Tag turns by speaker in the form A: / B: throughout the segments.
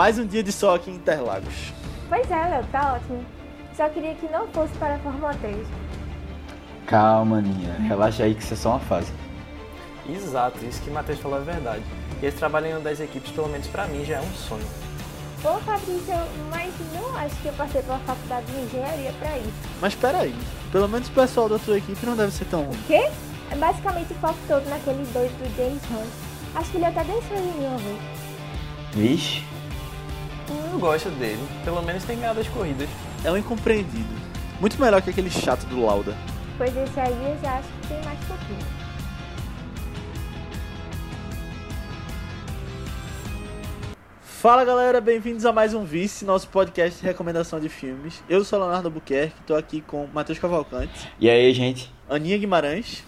A: Mais um dia de sol aqui em Interlagos.
B: Pois é, Léo, tá ótimo. Só queria que não fosse para a Fórmula 3.
C: Calma, Aninha. Relaxa aí que isso é só uma fase.
D: Exato, isso que o Matheus falou é verdade. E esse trabalho em uma das equipes, pelo menos pra mim, já é um sonho.
B: Pô, Fabrício, mas não acho que eu passei pela faculdade de engenharia pra isso.
A: Mas espera aí, pelo menos o pessoal da tua equipe não deve ser tão ruim.
B: O quê? É basicamente o foco todo naquele doido do James Hunt. Acho que ele até desceu em mim uma vez.
C: Vixe.
D: Eu gosto dele, pelo menos tem ganhado as corridas.
A: É um incompreendido. Muito melhor que aquele chato do Lauda.
B: Pois esse aí eu já acho que tem mais pouquinho.
A: Fala galera, bem-vindos a mais um Vice, nosso podcast de recomendação de filmes. Eu sou Leonardo Albuquerque, tô aqui com Matheus Cavalcante,
C: E aí, gente?
A: Aninha Guimarães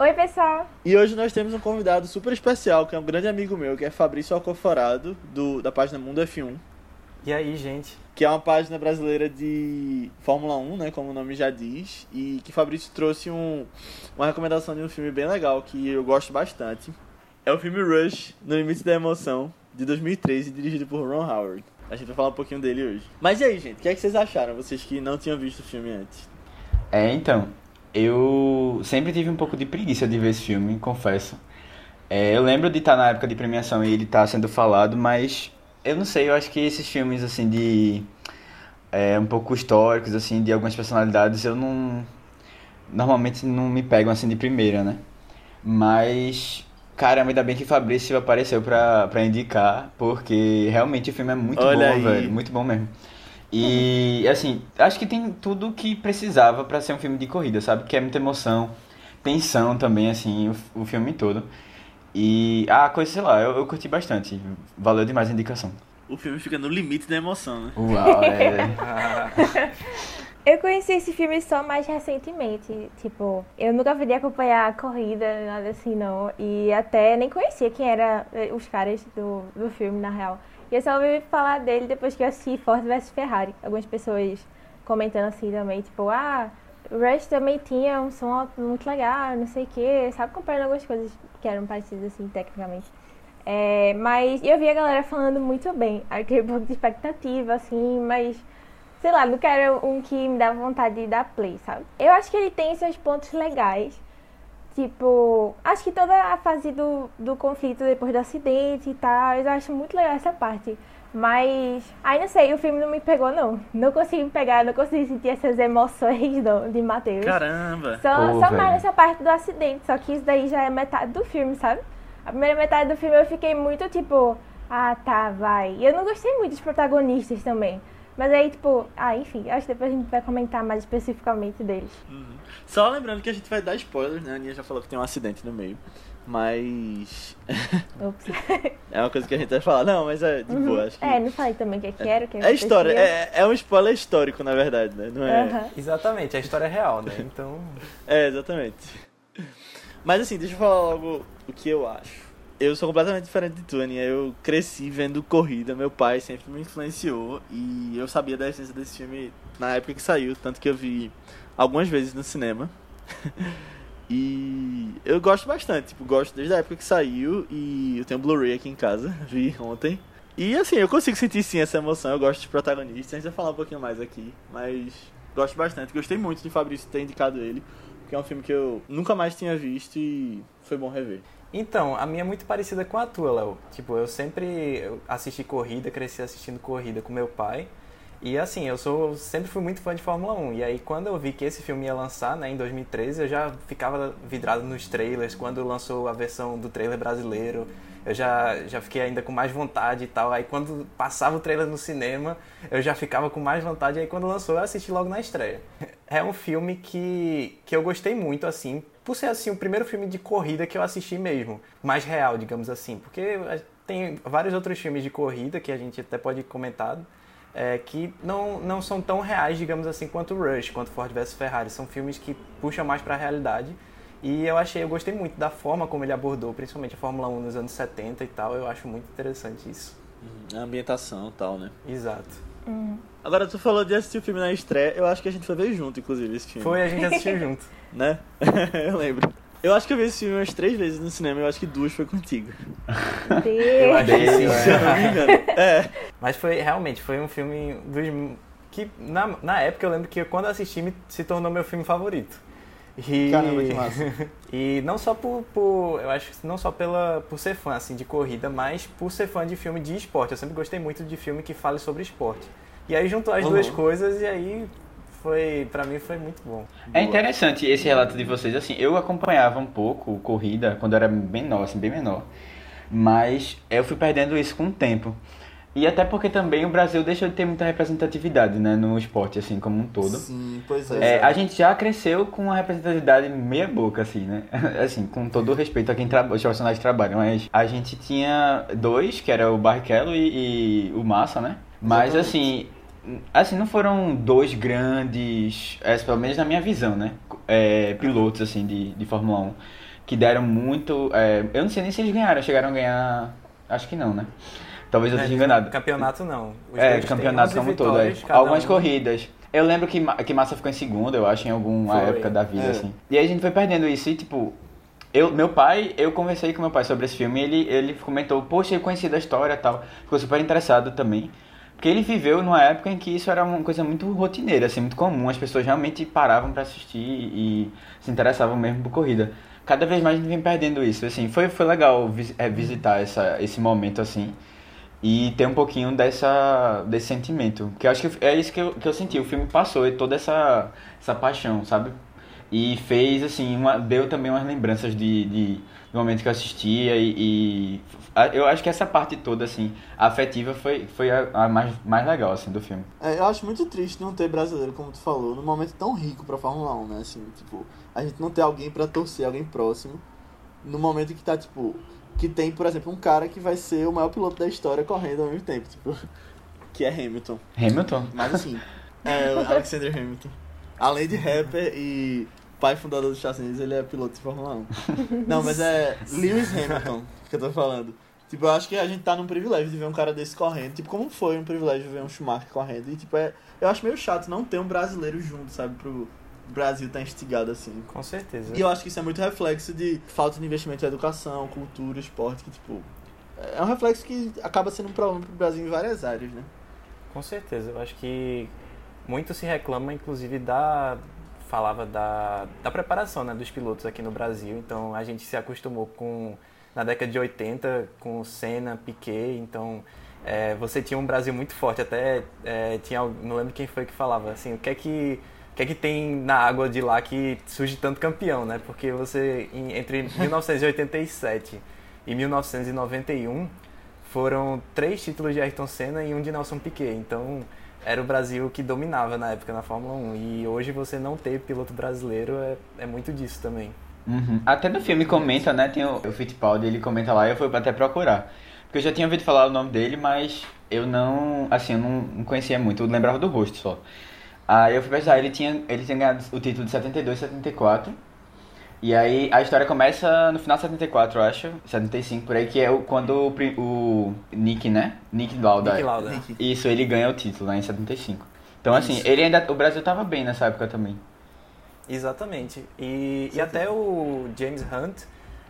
B: Oi, pessoal.
A: e hoje nós temos um convidado super especial, que é um grande amigo meu, que é Fabrício Alcoforado, do, da página Mundo F1,
D: E aí, gente?
A: que é uma página brasileira de Fórmula 1, né, como o nome já diz, e que Fabrício trouxe um, uma recomendação de um filme bem legal, que eu gosto bastante. É o filme Rush, No Limite da Emoção, de 2013, dirigido por Ron Howard. A gente vai falar um pouquinho dele hoje. Mas e aí, gente, o que, é que vocês acharam, vocês que não tinham visto o filme antes?
C: É, então, eu sempre tive um pouco de preguiça de ver esse filme, confesso. É, eu lembro de estar na época de premiação e ele estar sendo falado, mas eu não sei, eu acho que esses filmes, assim, de... É, um pouco históricos, assim, de algumas personalidades, eu não... Normalmente não me pegam, assim, de primeira, né? Mas... Caramba, ainda bem que Fabrício apareceu pra, pra indicar, porque realmente o filme é muito
A: Olha
C: bom,
A: aí.
C: velho. Muito bom mesmo. E, assim, acho que tem tudo que precisava pra ser um filme de corrida, sabe? Que é muita emoção, tensão também, assim, o, o filme todo. E, ah, coisa, sei lá, eu, eu curti bastante. Valeu demais a indicação.
A: O filme fica no limite da emoção, né?
C: Uau, é...
B: Eu conheci esse filme só mais recentemente. Tipo, eu nunca fui de acompanhar a corrida, nada assim, não. E até nem conhecia quem eram os caras do, do filme, na real. E eu só ouvi falar dele depois que eu assisti Ford vs Ferrari. Algumas pessoas comentando assim também, tipo, ah, Rush também tinha um som muito legal, não sei o que, sabe? Comparando algumas coisas que eram parecidas assim, tecnicamente. É, mas eu vi a galera falando muito bem. Um pouco de expectativa, assim, mas sei lá, nunca era um que me dava vontade de dar play, sabe? Eu acho que ele tem seus pontos legais. Tipo, acho que toda a fase do, do conflito depois do acidente e tal, eu acho muito legal essa parte. Mas, ai não sei, o filme não me pegou não. Não consigo me pegar, não consigo sentir essas emoções do, de Matheus.
A: Caramba!
B: Só,
C: Pô,
B: só mais essa parte do acidente, só que isso daí já é metade do filme, sabe? A primeira metade do filme eu fiquei muito tipo, ah tá, vai. E eu não gostei muito dos protagonistas também. Mas aí, tipo, ah, enfim, acho que depois a gente vai comentar mais especificamente deles.
A: Só lembrando que a gente vai dar spoilers, né? A Aninha já falou que tem um acidente no meio. Mas.
B: Ops.
A: é uma coisa que a gente vai falar. Não, mas é de boa, acho que.
B: É, não falei também o que, que era, o que
A: É história, é, é um spoiler histórico, na verdade, né? Não é.
B: Aham.
D: Exatamente, a história é real, né? Então.
A: É, exatamente. Mas assim, deixa eu falar logo o que eu acho. Eu sou completamente diferente de tu, Aninha. Eu cresci vendo corrida, meu pai sempre me influenciou e eu sabia da essência desse filme na época que saiu, tanto que eu vi algumas vezes no cinema. e eu gosto bastante, tipo, gosto desde a época que saiu e eu tenho Blu-ray aqui em casa, vi ontem. E assim, eu consigo sentir sim essa emoção, eu gosto dos protagonistas, a gente vai falar um pouquinho mais aqui, mas gosto bastante. Gostei muito de Fabrício ter indicado ele, porque é um filme que eu nunca mais tinha visto e foi bom rever.
D: Então, a minha é muito parecida com a tua, Léo. Tipo, eu sempre assisti corrida, cresci assistindo corrida com meu pai. E assim, eu sou sempre fui muito fã de Fórmula 1. E aí quando eu vi que esse filme ia lançar, né, em 2013, eu já ficava vidrado nos trailers. Quando lançou a versão do trailer brasileiro, eu já, já fiquei ainda com mais vontade e tal. Aí quando passava o trailer no cinema, eu já ficava com mais vontade. Aí quando lançou, eu assisti logo na estreia. É um filme que, que eu gostei muito, assim, por ser assim o primeiro filme de corrida que eu assisti mesmo, mais real, digamos assim, porque eh, tem vários outros filmes de corrida que a gente até pode comentar é, que não, não são tão reais, digamos assim, quanto Rush, quanto Ford vs Ferrari. São filmes que puxam mais para a realidade. E eu achei, eu gostei muito da forma como ele abordou, principalmente a Fórmula 1 nos anos 70 e tal. Eu acho muito interessante isso.
A: A ambientação e tal, né?
D: Exato.
A: Agora, tu falou de assistir o filme na estreia, eu acho que a gente foi ver junto, inclusive, esse filme.
D: Foi, a gente assistiu junto.
A: Né? eu lembro. Eu acho que eu vi esse filme umas três vezes no cinema, eu acho que duas foi contigo.
D: Eu acho que sim.
A: Se eu não me engano. É.
D: Mas foi realmente, foi um filme dos que na, na época eu lembro que quando eu assisti me, se tornou meu filme favorito. E,
A: Caramba, que massa.
D: e não só por, por eu acho que não só pela por ser fã assim de corrida, mas por ser fã de filme de esporte. Eu sempre gostei muito de filme que fale sobre esporte. E aí juntou as
A: Uhum.
D: duas coisas e aí foi para mim foi muito bom.
C: É interessante esse relato de vocês, assim, eu acompanhava um pouco corrida quando eu era menor, assim, bem menor. Mas eu fui perdendo isso com o tempo. E até porque também o Brasil deixou de ter muita representatividade, né, no esporte, assim, como um todo.
A: Sim, pois é.
C: É, a gente já cresceu com uma representatividade meia boca, assim, né? Assim, com todo o respeito a quem trabalha, os profissionais trabalham, mas a gente tinha dois, que era o Barrichello e, e o Massa, né? Mas, assim, assim, não foram dois grandes, é, pelo menos na minha visão, né? É, pilotos, assim, de, de Fórmula 1, que deram muito... é, eu não sei nem se eles ganharam, chegaram a ganhar... Acho que não, né? Talvez eu
D: É,
C: esteja enganado.
D: Campeonato não. Os
C: É, campeonato
D: 11
C: como um todo. é. Algumas
D: um.
C: corridas. Eu lembro que, que Massa ficou em segunda, eu acho, em alguma
D: Foi.
C: época da vida,
A: É.
C: assim. E aí a gente foi perdendo isso e, tipo... Eu, meu pai, eu conversei com meu pai sobre esse filme e ele, ele comentou, poxa, eu conheci da história e tal. Ficou super interessado também. Porque ele viveu numa época em que isso era uma coisa muito rotineira, assim, muito comum. As pessoas realmente paravam pra assistir e se interessavam mesmo por corrida. Cada vez mais a gente vem perdendo isso, assim. Foi, foi legal é, visitar essa, esse momento, assim e ter um pouquinho dessa, desse sentimento. Que eu acho que é isso que eu, que eu senti. O filme passou e toda essa, essa paixão, sabe? E fez, assim, uma, deu também umas lembranças de, de, do momento que eu assistia e, e a- eu acho que essa parte toda, assim, afetiva foi, foi a, a mais, mais legal, assim, do filme.
A: É, eu acho muito triste não ter brasileiro, como tu falou, num momento tão rico pra Fórmula 1, né? Assim, tipo, a gente não ter alguém pra torcer, alguém próximo, no momento que tá, tipo, que tem, por exemplo, um cara que vai ser o maior piloto da história correndo ao mesmo tempo, tipo, que é Hamilton.
C: Hamilton?
A: Mas assim, é o Alexander Hamilton. Além de rapper e pai fundador dos Estados Unidos, ele é piloto de Fórmula 1. Não, mas é Lewis Hamilton que eu tô falando. Tipo, eu acho que a gente tá num privilégio de ver um cara desse correndo. Tipo, como foi um privilégio ver um Schumacher correndo. E, tipo, é, eu acho meio chato não ter um brasileiro junto, sabe? Pro Brasil tá instigado assim.
D: Com certeza.
A: E eu acho que isso é muito reflexo de falta de investimento em educação, cultura, esporte, que, tipo... É um reflexo que acaba sendo um problema pro Brasil em várias áreas, né?
D: Com certeza, eu acho que muito se reclama, inclusive, da. Falava da, da preparação né, dos pilotos aqui no Brasil. Então a gente se acostumou com. Na década de 80, com Senna, Piquet. Então é, você tinha um Brasil muito forte. Até é, tinha. Não lembro quem foi que falava assim: o que é que. O que é que tem na água de lá que surge tanto campeão, né? Porque você, entre 1987 e 1991, foram três títulos de Ayrton Senna e um de Nelson Piquet. Então, era o Brasil que dominava na época na Fórmula 1. E hoje você não ter piloto brasileiro é, é muito disso também.
C: Uhum. Até no filme comenta, né? Tem o, o Fittipaldi, ele comenta lá eu fui até procurar. Porque eu já tinha ouvido falar o nome dele, mas eu não, assim, eu não, não conhecia muito, eu lembrava do rosto só. Aí eu fui pensar, ele tinha, ele tinha ganhado o título de 72 e 74. E aí a história começa no final de 74, eu acho, 75 por aí, que é o, quando o, o Nick, né? Nick Lauda.
D: Nick Lauda.
A: Nick.
C: Isso, ele ganha o título lá em 75. Então assim,
A: Isso.
C: ele ainda, o Brasil tava bem nessa época também.
D: Exatamente. E, e até o James Hunt,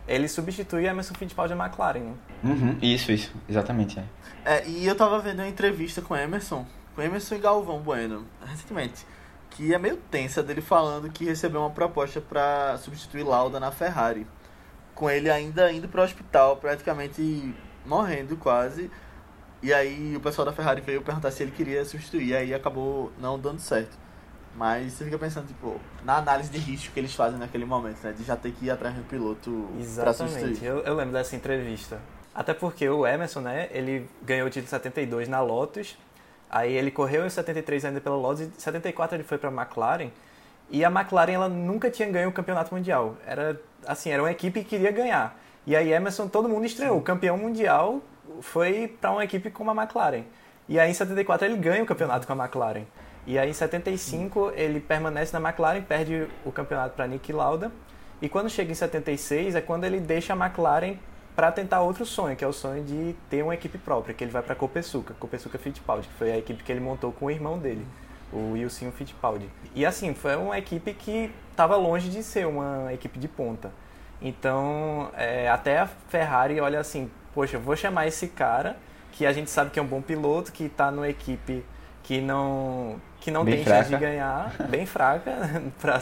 D: ele substitui Emerson Fittipaldi na McLaren. né?
C: Uhum, isso, isso, exatamente, é.
A: É, e eu tava vendo uma entrevista com o Emerson, com Emerson e Galvão Bueno, recentemente, que é meio tensa dele falando que recebeu uma proposta pra substituir Lauda na Ferrari. Com ele ainda indo pro hospital, praticamente morrendo quase. E aí o pessoal da Ferrari veio perguntar se ele queria substituir, e aí acabou não dando certo. Mas você fica pensando, tipo, na análise de risco que eles fazem naquele momento, né? De já ter que ir atrás do piloto
D: Exatamente.
A: substituir.
D: Eu, eu lembro dessa entrevista. Até porque o Emerson, né, ele ganhou o título em 72 na Lotus, aí ele correu em 73 ainda pela Lotus, e em 74 ele foi para a McLaren, e a McLaren ela nunca tinha ganho o campeonato mundial. Era assim, era uma equipe que queria ganhar. E aí Emerson, todo mundo estreou. O campeão mundial foi para uma equipe como a McLaren. E aí em 74 ele ganha o campeonato com a McLaren. E aí em 75 ele permanece na McLaren, perde o campeonato para Nick Lauda. E quando chega em 76 é quando ele deixa a McLaren para tentar outro sonho, que é o sonho de ter uma equipe própria, que ele vai para Copesuca, Copesuca Fittipaldi, que foi a equipe que ele montou com o irmão dele, o Wilson Fittipaldi. E assim, foi uma equipe que estava longe de ser uma equipe de ponta. Então, é, até a Ferrari olha assim, poxa, vou chamar esse cara, que a gente sabe que é um bom piloto, que está numa equipe que não que não
C: Bem
D: tem
C: fraca.
D: chance de ganhar, bem fraca pra,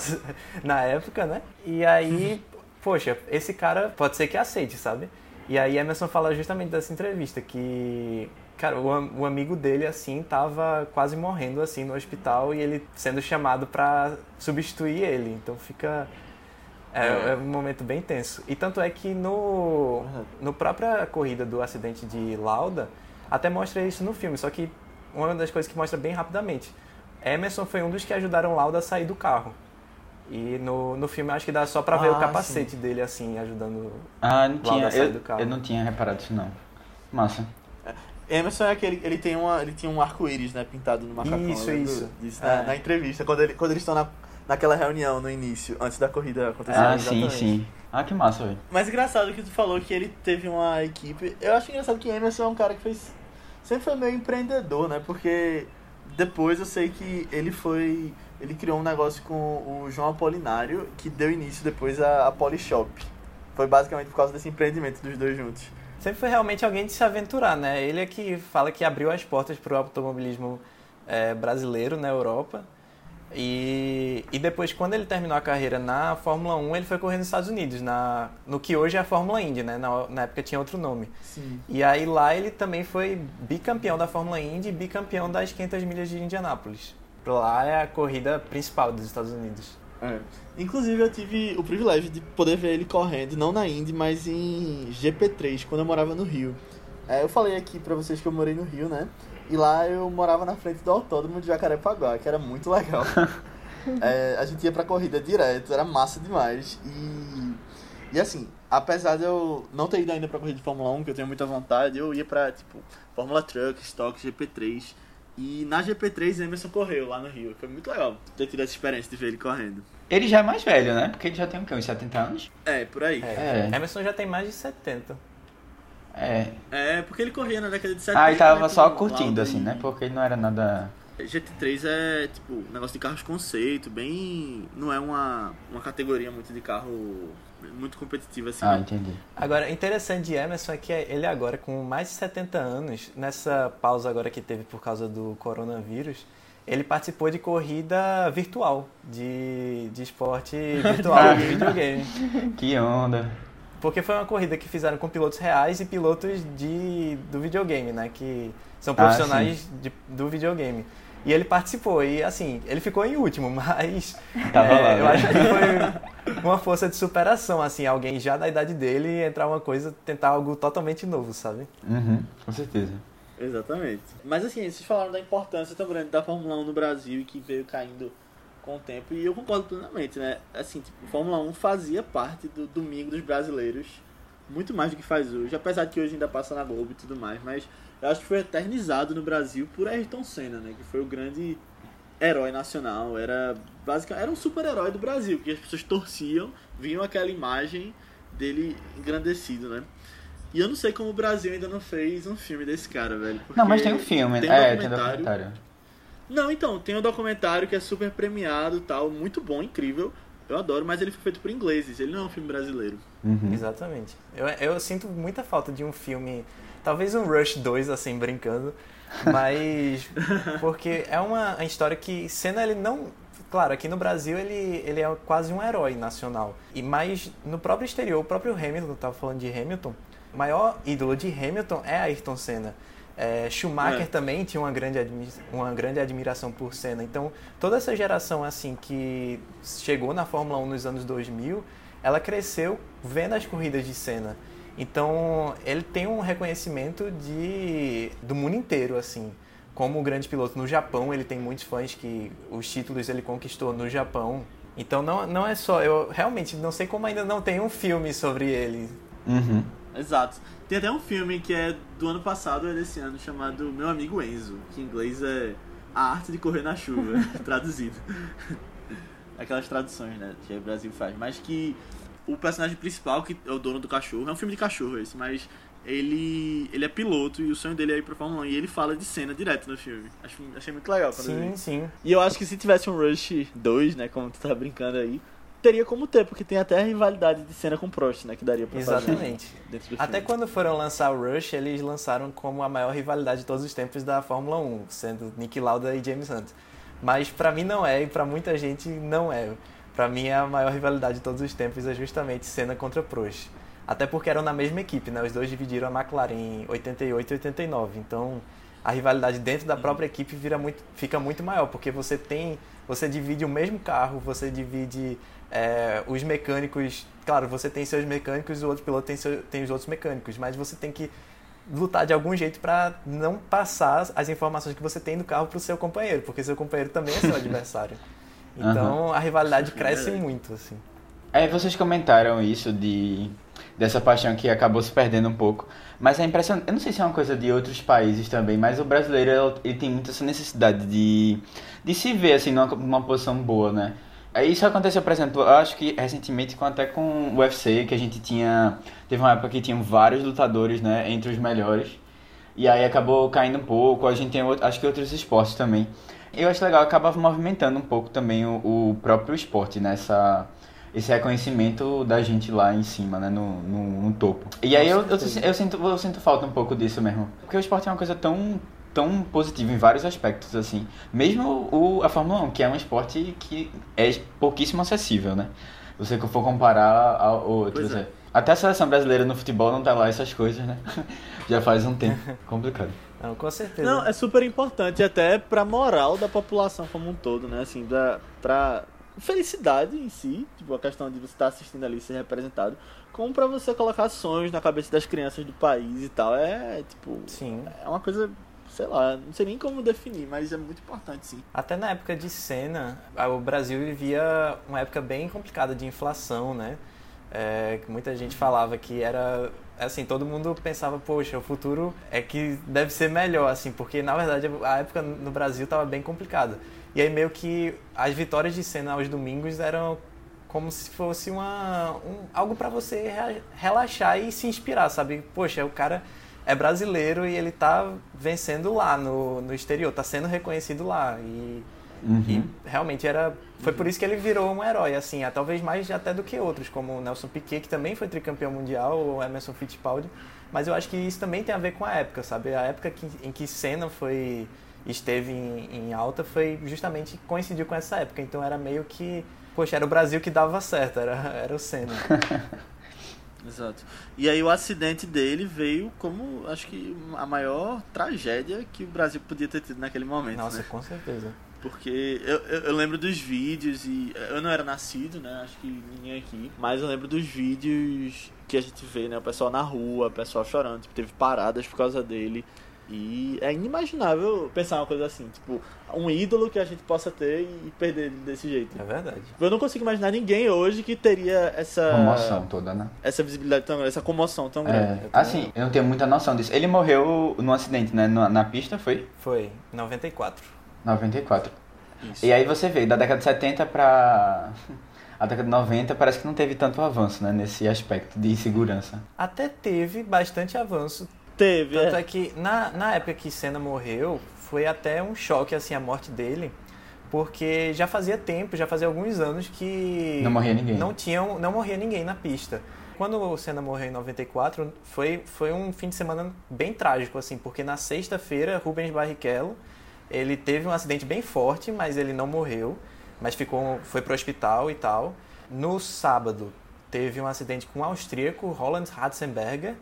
D: na época, né? E aí, poxa, esse cara pode ser que aceite, sabe? E aí Emerson fala justamente dessa entrevista que cara, o, o amigo dele assim tava quase morrendo assim no hospital e ele sendo chamado pra substituir ele. Então fica é,
A: É.
D: é um momento bem tenso. E tanto é que no no própria corrida do acidente de Lauda até mostra isso no filme, só que uma das coisas que mostra bem rapidamente. Emerson foi um dos que ajudaram Lauda a sair do carro. E no, no filme acho que dá só pra ver
A: Ah,
D: o capacete dele assim, ajudando.
C: Ah, não tinha. Eu,
D: do carro.
C: eu não tinha reparado isso não. Massa.
A: Emerson é aquele, ele tem uma, ele tinha um arco-íris, né, pintado no macacão.
D: Isso, isso.
A: Disso,
D: É.
A: na, na entrevista, quando, ele, quando eles estão na, naquela reunião no início, antes da corrida acontecer.
C: Ah,
A: exatamente.
C: sim, sim. Ah, que massa, velho.
A: Mas engraçado que tu falou que ele teve uma equipe. Eu acho engraçado que Emerson é um cara que fez. Sempre foi meio empreendedor, né? Porque depois eu sei que ele foi. Ele criou um negócio com o João Apolinário que deu início depois à, à Polishop. Foi basicamente por causa desse empreendimento dos dois juntos.
D: Sempre foi realmente alguém de se aventurar, né? Ele é que fala que abriu as portas para o automobilismo é, brasileiro na Europa. E, e depois, quando ele terminou a carreira na Fórmula 1, ele foi correr nos Estados Unidos, na, no que hoje é a Fórmula Indy, né? Na, na época tinha outro nome.
A: Sim.
D: E aí lá ele também foi bicampeão da Fórmula Indy e bicampeão das 500 milhas de Indianápolis. Lá é a corrida principal dos Estados Unidos.
A: É. Inclusive eu tive o privilégio de poder ver ele correndo, não na Indy, mas em GP3, quando eu morava no Rio. É, eu falei aqui pra vocês que eu morei no Rio, né? E lá eu morava na frente do autódromo de Jacarepaguá, que era muito legal. É, a gente ia pra corrida direto, era massa demais. E, e assim, apesar de eu não ter ido ainda pra corrida de Fórmula 1, que eu tenho muita vontade, eu ia pra, tipo, Fórmula Truck, Stock, GP3. E na GP3 Emerson correu lá no Rio. Foi muito legal ter tido essa experiência de ver ele correndo.
C: Ele já é mais velho, né? Porque ele já tem o quê? Uns 70 anos?
A: É, por aí.
C: É.
D: Emerson já tem mais de 70.
C: É.
A: É, porque ele corria na década de 70.
C: Ah, e tava
A: né,
C: só curtindo, assim, né? Porque não era nada.
A: GT3 é, tipo, um negócio de carros conceito, bem... Não é uma, uma categoria muito de carro... Muito competitiva, assim.
C: Ah,
A: não.
C: entendi.
D: Agora, interessante de Emerson é que ele agora, com mais de 70 anos, nessa pausa agora que teve por causa do coronavírus, ele participou de corrida virtual, de, de esporte virtual, de videogame.
C: Que onda.
D: Porque foi uma corrida que fizeram com pilotos reais e pilotos de, do videogame, né? Que são
C: Ah,
D: profissionais de- do videogame. E ele participou, e assim, ele ficou em último, mas
C: Tava
D: é,
C: lá,
D: eu
C: né?
D: acho que foi uma força de superação, assim, alguém já da idade dele entrar uma coisa, tentar algo totalmente novo, sabe?
C: Uhum, com certeza.
A: Exatamente. Mas assim, vocês falaram da importância tão grande da Fórmula 1 no Brasil e que veio caindo com o tempo. E eu concordo plenamente, né? Assim, tipo, Fórmula 1 fazia parte do domingo dos brasileiros. Muito mais do que faz hoje. Apesar de que hoje ainda passa na Globo e tudo mais. Mas eu acho que foi eternizado no Brasil por Ayrton Senna, né? Que foi o grande herói nacional. Era basicamente era um super-herói do Brasil. Que as pessoas torciam, viam aquela imagem dele engrandecido, né? E eu não sei como o Brasil ainda não fez um filme desse cara, velho.
C: Não, mas
A: porque
C: tem um filme.
A: tem um
C: é, tem
A: documentário.
C: documentário.
A: Não, então, tem um documentário que é super premiado e tal, muito bom, incrível. Eu adoro, mas ele foi feito por ingleses, ele não é um filme brasileiro.
C: Uhum.
D: Exatamente. Eu, eu sinto muita falta de um filme, talvez um Rush 2, assim, brincando, mas porque é uma história que Senna ele não, claro, aqui no Brasil ele, ele é quase um herói nacional. E mais no próprio exterior, o próprio Hamilton, eu tava falando de Hamilton, o maior ídolo de Hamilton é Ayrton Senna. É, Schumacher
A: É.
D: também tinha uma grande, uma grande admiração por Senna. Então, toda essa geração assim que chegou na Fórmula 1 nos anos 2000, ela cresceu vendo as corridas de Senna. Então, ele tem um reconhecimento de do mundo inteiro assim. Como grande piloto no Japão, ele tem muitos fãs que os títulos ele conquistou no Japão. Então, não, não é só, eu realmente não sei como ainda não tem um filme sobre ele.
C: Uhum.
A: Exato. Tem até um filme que é do ano passado ou é desse ano, chamado Meu Amigo Enzo, que em inglês é A Arte de Correr na Chuva, traduzido. Aquelas traduções, né, que o Brasil faz. Mas que o personagem principal, que é o dono do cachorro, é um filme de cachorro esse, mas ele, ele é piloto e o sonho dele é ir pra Fórmula 1 e ele fala de cena direto no filme. Acho, achei muito legal quando.
D: Sim, sim.
A: E eu acho que se tivesse um Rush 2, né, como tu tá brincando aí, teria como ter, porque tem até a rivalidade de cena com Prost, né? Que daria pra
D: Exatamente.
A: fazer dentro do
D: Até quando foram lançar o Rush, eles lançaram como a maior rivalidade de todos os tempos da Fórmula 1, sendo Nick Lauda e James Hunt. Mas pra mim não é, e pra muita gente não é. Pra mim a maior rivalidade de todos os tempos é justamente Senna contra Prost. Até porque eram na mesma equipe, né? Os dois dividiram a McLaren em 88 e 89. Então a rivalidade dentro da própria equipe vira muito, fica muito maior, porque você tem, você divide o mesmo carro, você divide é, os mecânicos. Claro, você tem seus mecânicos, o outro piloto tem, seu, tem os outros mecânicos, mas você tem que lutar de algum jeito para não passar as informações que você tem do carro para o seu companheiro, porque seu companheiro também é seu adversário. Então a rivalidade cresce muito, assim.
C: É, vocês comentaram isso de dessa paixão que acabou se perdendo um pouco. Mas é impressionante. Eu não sei se é uma coisa de outros países também, mas o brasileiro ele tem muito essa necessidade de, de se ver assim numa, numa posição boa, né? É, Isso aconteceu, por exemplo, eu acho que recentemente com, até com o UFC, que a gente tinha. Teve uma época que tinham vários lutadores, né? Entre os melhores. E aí acabou caindo um pouco. A gente tem acho que outros esportes também. Eu acho legal, acaba movimentando um pouco também o, o próprio esporte, nessa esse reconhecimento da gente lá em cima, né, no, no, no topo. E aí eu, eu, eu sinto, eu sinto falta um pouco disso mesmo. Porque o esporte é uma coisa tão, tão positiva em vários aspectos, assim. Mesmo o, a Fórmula 1, que é um esporte que é pouquíssimo acessível, né? Você for comparar a outros.
A: Pois é.
C: é. Até a seleção brasileira no futebol não tá lá essas coisas, né? Já faz um tempo. Complicado.
D: Não, com certeza.
A: Não, é super importante até pra moral da população como um todo, né? Assim, da, pra felicidade em si, tipo, a questão de você estar assistindo ali ser representado, como pra você colocar sonhos na cabeça das crianças do país e tal. É, tipo,
D: Sim.
A: é uma coisa, sei lá, não sei nem como definir, mas é muito importante, sim.
D: Até na época de Senna, a- o Brasil vivia uma época bem complicada de inflação, né? É, muita gente falava que era assim, todo mundo pensava, poxa, o futuro é que deve ser melhor, assim, porque na verdade a época no Brasil estava bem complicada. E aí meio que as vitórias de Senna aos domingos eram como se fosse uma um- algo para você relaxar e se inspirar, sabe? Poxa, o cara é brasileiro e ele tá vencendo lá no, no exterior, tá sendo reconhecido lá e, e realmente era foi por isso que ele virou um herói, assim, é, talvez mais até do que outros, como o Nelson Piquet, que também foi tricampeão mundial, ou Emerson Fittipaldi, mas eu acho que isso também tem a ver com a época, sabe? A época que, em que Senna foi esteve em, em alta foi justamente coincidiu com essa época, então era meio que Poxa, era o Brasil que dava certo, era, era o Senna.
A: Exato. E aí o acidente dele veio como, acho que, a maior tragédia que o Brasil podia ter tido naquele momento,
D: Nossa,
A: né?
D: com certeza.
A: Porque eu, eu, eu lembro dos vídeos e eu não era nascido, né? Acho que ninguém aqui. Mas eu lembro dos vídeos que a gente vê, né? O pessoal na rua, o pessoal chorando, tipo, teve paradas por causa dele. E é inimaginável pensar uma coisa assim, tipo, um ídolo que a gente possa ter e perder ele desse jeito.
D: É verdade.
A: Eu não consigo imaginar ninguém hoje que teria essa
C: Comoção toda, né?
A: essa visibilidade tão grande, essa comoção tão
C: É,
A: grande.
C: assim, eu não tenho muita noção disso. Ele morreu num acidente, né? Na, na pista, foi?
D: Foi, 94.
C: 94.
A: Isso.
C: E aí você vê, da década de 70 pra a década de 90, parece que não teve tanto avanço, né? Nesse aspecto de segurança.
D: Até teve bastante avanço.
A: Teve,
D: Tanto
A: é.
D: é que na, na época que Senna morreu, foi até um choque, assim, a morte dele. Porque já fazia tempo, já fazia alguns anos que...
C: Não morria ninguém.
D: Não, tinham, não morria ninguém na pista. Quando o Senna morreu em 94, foi, foi um fim de semana bem trágico, assim. Porque na sexta-feira, Rubens Barrichello, ele teve um acidente bem forte, mas ele não morreu. Mas ficou, foi pro hospital e tal. No sábado, teve um acidente com um austríaco, Roland Ratzenberger,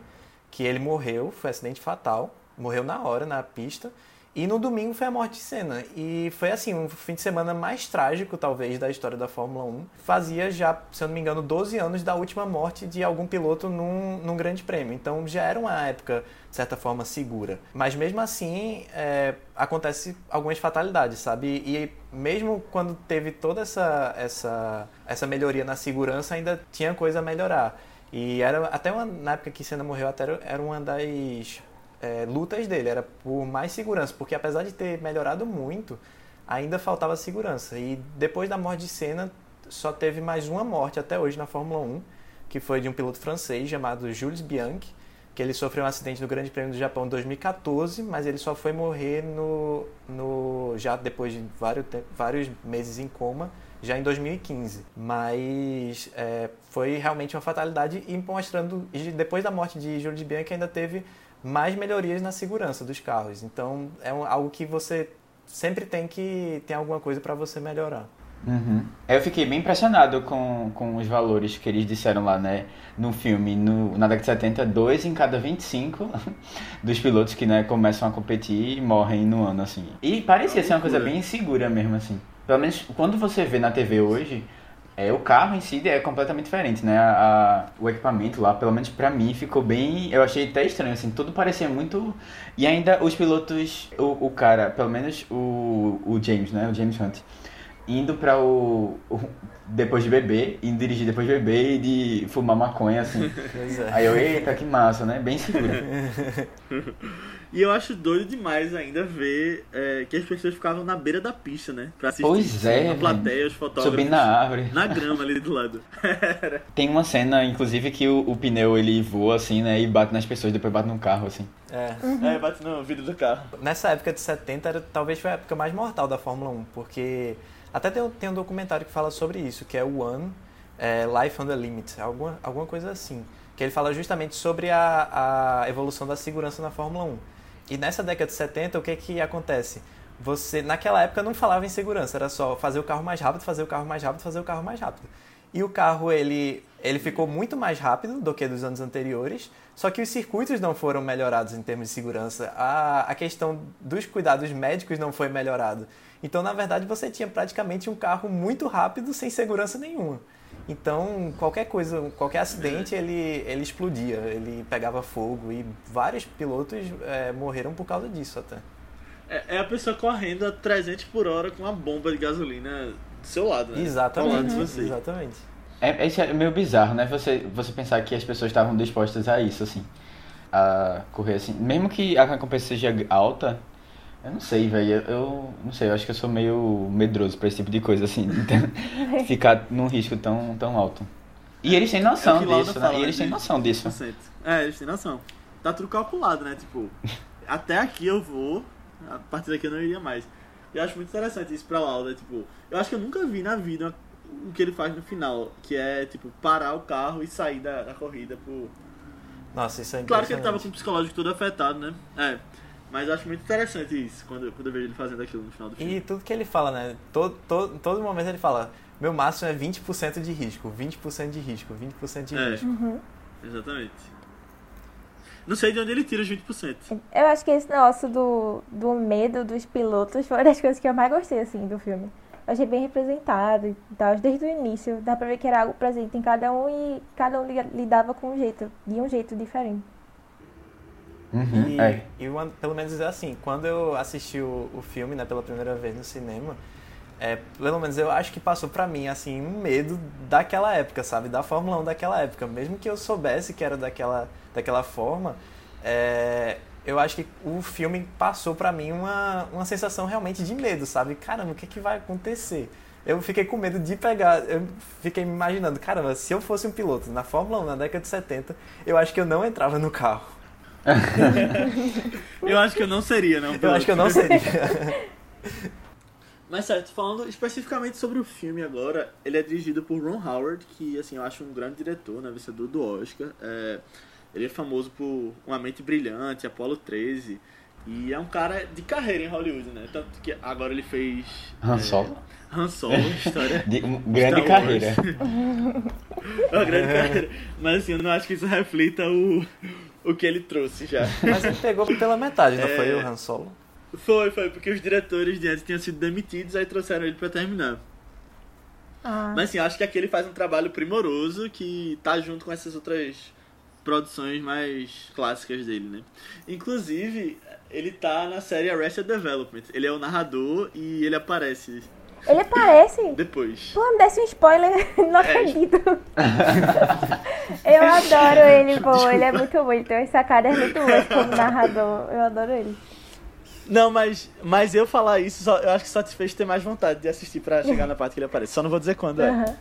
D: que ele morreu, foi um acidente fatal, morreu na hora, na pista. E no domingo foi a morte de Senna. E foi assim, um fim de semana mais trágico, talvez, da história da Fórmula 1. Fazia já, se eu não me engano, 12 anos da última morte de algum piloto num, num grande prêmio. Então já era uma época, de certa forma, segura. Mas mesmo assim, é, acontece algumas fatalidades, sabe? E mesmo quando teve toda essa, essa, essa melhoria na segurança, ainda tinha coisa a melhorar. E era até uma, na época que Senna morreu, até era- era uma das é, lutas dele, era por mais segurança, porque apesar de ter melhorado muito, ainda faltava segurança. E depois da morte de Senna, só teve mais uma morte até hoje na Fórmula 1, que foi de um piloto francês chamado Jules Bianchi, que ele sofreu um acidente no Grande Prêmio do Japão em 2014, mas ele só foi morrer no, no já depois de vários, vários meses em coma já em 2015. Mas é, foi realmente uma fatalidade e mostrando, depois da morte de de Bianchi, ainda teve mais melhorias na segurança dos carros. Então é um, algo que você sempre tem que ter alguma coisa para você melhorar.
C: Uhum. Eu fiquei bem impressionado com, com os valores que eles disseram lá, né? No filme, no, na década de 70, dois em cada 25 dos pilotos que né, começam a competir morrem no ano, assim. E parecia ser uma coisa bem insegura mesmo, assim. Pelo menos quando você vê na TV hoje, é, o carro em si é completamente diferente, né? A, o equipamento lá, pelo menos pra mim, ficou bem. Eu achei até estranho, assim, tudo parecia muito. E ainda os pilotos, o, o cara, pelo menos o, o James, né? O James Hunt indo para o, o, depois de beber, indo dirigir depois de beber e de fumar maconha assim. É. Aí eu, eita, que massa, né? Bem seguro.
A: e eu acho doido demais ainda ver é, que as pessoas ficavam na beira da pista, né? Pra assistir
C: pois é,
A: na plateia, os fotógrafos.
C: Subindo na árvore.
A: Na grama ali do lado.
C: Tem uma cena, inclusive, que o, o, pneu ele voa assim, né? E bate nas pessoas, depois bate no carro, assim.
A: É. Uhum. É, bate no vidro do carro.
D: Nessa época de 70, era, talvez foi a época mais mortal da Fórmula 1, porque até tem, tem um documentário que fala sobre isso, que é o One é, Life on the Limit, alguma, alguma coisa assim. Que ele fala justamente sobre a, a evolução da segurança na Fórmula 1. E nessa década de 70, o que que acontece? Você, naquela época, não falava em segurança, era só fazer o carro mais rápido, fazer o carro mais rápido, fazer o carro mais rápido. E o carro, ele, ele ficou muito mais rápido do que dos anos anteriores, só que os circuitos não foram melhorados em termos de segurança. A, a questão dos cuidados médicos não foi melhorado. Então, na verdade, você tinha praticamente um carro muito rápido sem segurança nenhuma. Então, qualquer coisa, qualquer acidente, ele, ele explodia, ele pegava fogo e vários pilotos é, morreram por causa disso até.
A: É, é, a pessoa correndo a 300 por hora com uma bomba de gasolina do seu lado, né?
D: Exatamente. Uhum. Exatamente.
C: É, isso é meio bizarro, né? Você, você pensar que as pessoas estavam dispostas a isso, assim. A correr assim. Mesmo que a recompensa seja alta, eu não sei, velho. Eu, eu, não sei, eu acho que eu sou meio medroso pra esse tipo de coisa, assim. Então, ficar num risco tão, tão alto. E eles têm noção é disso, né? E eles têm noção disso.
A: É, eles têm noção. Tá tudo calculado, né? Tipo, até aqui eu vou, a partir daqui eu não iria mais. Eu acho muito interessante isso pra Lauda, tipo, eu acho que eu nunca vi na vida o que ele faz no final, que é, tipo, parar o carro e sair da, da corrida por...
D: Nossa, isso é
A: Claro que ele tava com o psicológico todo afetado, né? É. Mas eu acho muito interessante isso, quando, quando eu vejo ele fazendo aquilo no final do filme.
D: E tudo que ele fala, né? Todo, todo, todo momento ele fala, meu máximo é 20% de risco, 20% de risco, 20% de é. risco.
B: Uhum.
A: Exatamente. Não sei de onde ele tira os 20%.
B: Eu acho que esse negócio do, do medo dos pilotos foi uma das coisas que eu mais gostei, assim, do filme. Eu achei bem representado e tal, desde o início. Dá pra ver que era algo presente em cada um e cada um lidava com um jeito, de um jeito diferente.
C: Uhum,
D: e,
C: é.
D: e pelo menos é assim, quando eu assisti o, o filme, né, pela primeira vez no cinema, é, pelo menos eu acho que passou pra mim, assim, um medo daquela época, sabe? Da Fórmula 1 daquela época. Mesmo que eu soubesse que era daquela, daquela forma, é, eu acho que o filme passou pra mim uma, uma sensação realmente de medo, sabe? Caramba, o que, é que vai acontecer? Eu fiquei com medo de pegar, eu fiquei me imaginando, caramba, se eu fosse um piloto na Fórmula 1 na década de 70, eu acho que eu não entrava no carro.
A: eu acho que eu não seria, não.
D: Eu acho que eu não seria.
A: Mas certo, falando especificamente sobre o filme agora, ele é dirigido por Ron Howard, que assim, eu acho um grande diretor, né, vencedor do Oscar. É, ele é famoso por Uma Mente Brilhante, Apollo 13, e é um cara de carreira em Hollywood, né? Tanto que agora ele fez...
C: Han é, Solo?
A: É, Han Solo, história...
C: De, grande carreira.
A: uma grande carreira. Mas assim, eu não acho que isso reflita o o que ele trouxe já.
D: Mas ele pegou pela metade, não é... foi o Han Solo?
A: Foi, foi, porque os diretores de antes tinham sido demitidos, aí trouxeram ele para terminar. Ah. Mas assim, acho que aqui ele faz um trabalho primoroso que tá junto com essas outras produções mais clássicas dele, né? Inclusive, ele tá na série Arrested Development. Ele é o narrador e ele aparece
B: ele aparece?
A: Depois.
B: Pô, me desse um spoiler, não é. acredito. eu adoro ele, pô, Desculpa. ele é muito bom, ele tem umas sacadas muito boas como narrador, eu adoro ele.
A: Não, mas, mas eu falar isso, só, eu acho que só te fez ter mais vontade de assistir pra chegar na parte que ele aparece. Só não vou dizer quando uhum. é.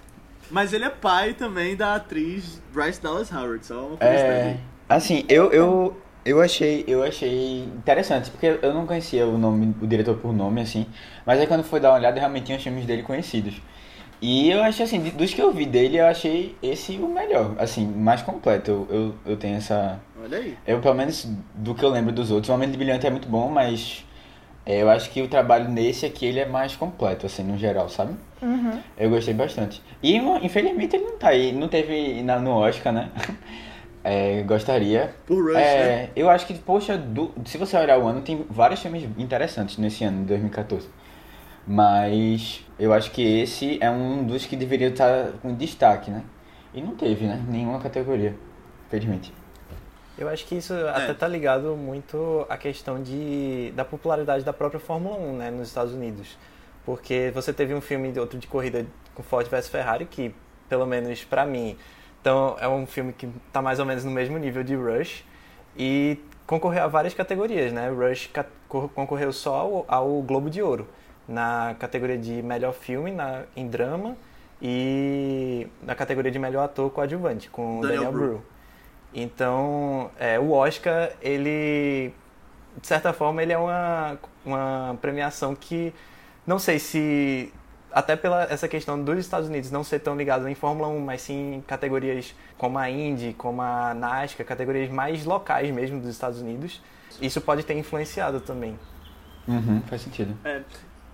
A: Mas ele é pai também da atriz Bryce Dallas Howard, só uma curiosidade.
C: É, assim, eu, eu, eu achei, eu achei interessante, porque eu não conhecia o nome, o diretor por nome, assim. Mas aí quando foi dar uma olhada, realmente tinha os filmes dele conhecidos. E eu acho assim, dos que eu vi dele, eu achei esse o melhor, assim, mais completo. Eu, eu, eu tenho essa.
A: Olha aí.
C: Eu, pelo menos, do que eu lembro dos outros, o Homem de Brilhante é muito bom, mas é, eu acho que o trabalho nesse aqui ele é mais completo, assim, no geral, sabe?
B: Uhum.
C: Eu gostei bastante. E infelizmente ele não tá aí, não teve na- no Oscar, né? É, gostaria.
A: Por Rush,
C: É,
A: né?
C: eu acho que, poxa, do- se você olhar o ano, tem vários filmes interessantes nesse ano, de 2014. Mas eu acho que esse é um dos que deveria estar com destaque, né? E não teve, né? Nenhuma categoria, felizmente.
D: Eu acho que isso até tá ligado muito à questão de, da popularidade da própria Fórmula 1, né, nos Estados Unidos. Porque você teve um filme de outro de corrida com Ford vs Ferrari, que, pelo menos pra mim, então, é um filme que tá mais ou menos no mesmo nível de Rush. E concorreu a várias categorias, né? Rush concorreu só ao, ao Globo de Ouro, na categoria de melhor filme na, em drama e na categoria de melhor ator coadjuvante, com
A: Daniel
D: Daniel. Então, é, o Oscar, ele, de certa forma, ele é uma, uma premiação que, não sei se, até pela essa questão dos Estados Unidos não ser tão ligado em Fórmula 1, mas sim em categorias como a Indy, como a NASCAR, categorias mais locais mesmo dos Estados Unidos, isso pode ter influenciado também.
C: Uhum, faz sentido.
A: É.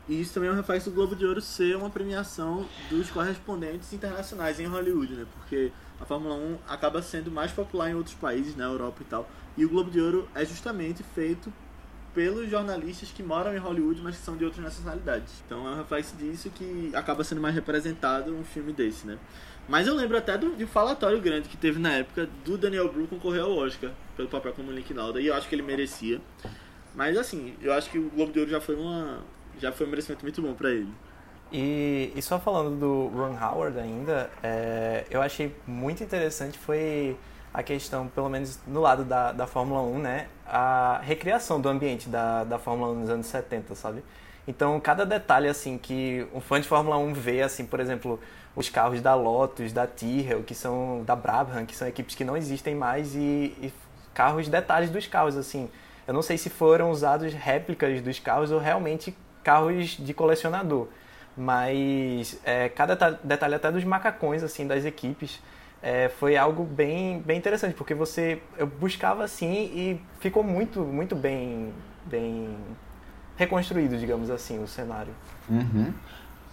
A: E isso também é um reflexo do Globo de Ouro ser uma premiação dos correspondentes internacionais em Hollywood, né? Porque a Fórmula 1 acaba sendo mais popular em outros países, na Europa e tal. E o Globo de Ouro é justamente feito pelos jornalistas que moram em Hollywood, mas que são de outras nacionalidades. Então é um reflexo disso que acaba sendo mais representado um filme desse, né? Mas eu lembro até do, um falatório grande que teve na época do Daniel Bru concorrer ao Oscar pelo papel como Link Lauda, e eu acho que ele merecia. Mas assim, eu acho que o Globo de Ouro já foi uma já foi um merecimento muito bom pra ele.
D: E, e só falando do Ron Howard ainda, é, eu achei muito interessante foi a questão, pelo menos no lado da, da Fórmula 1, né? A recriação do ambiente da, da Fórmula 1 nos anos 70, sabe? Então, cada detalhe, assim, que um fã de Fórmula 1 vê, assim, por exemplo, os carros da Lotus, da Tyrrell, que são da Brabham, que são equipes que não existem mais, e, e carros, detalhes dos carros, assim. Eu não sei se foram usados réplicas dos carros ou realmente carros de colecionador. Mas é, cada ta- detalhe até dos macacões, assim, das equipes, é, foi algo bem, bem interessante, porque você eu buscava assim e ficou muito, muito bem, bem reconstruído, digamos assim, o cenário.
C: Uhum.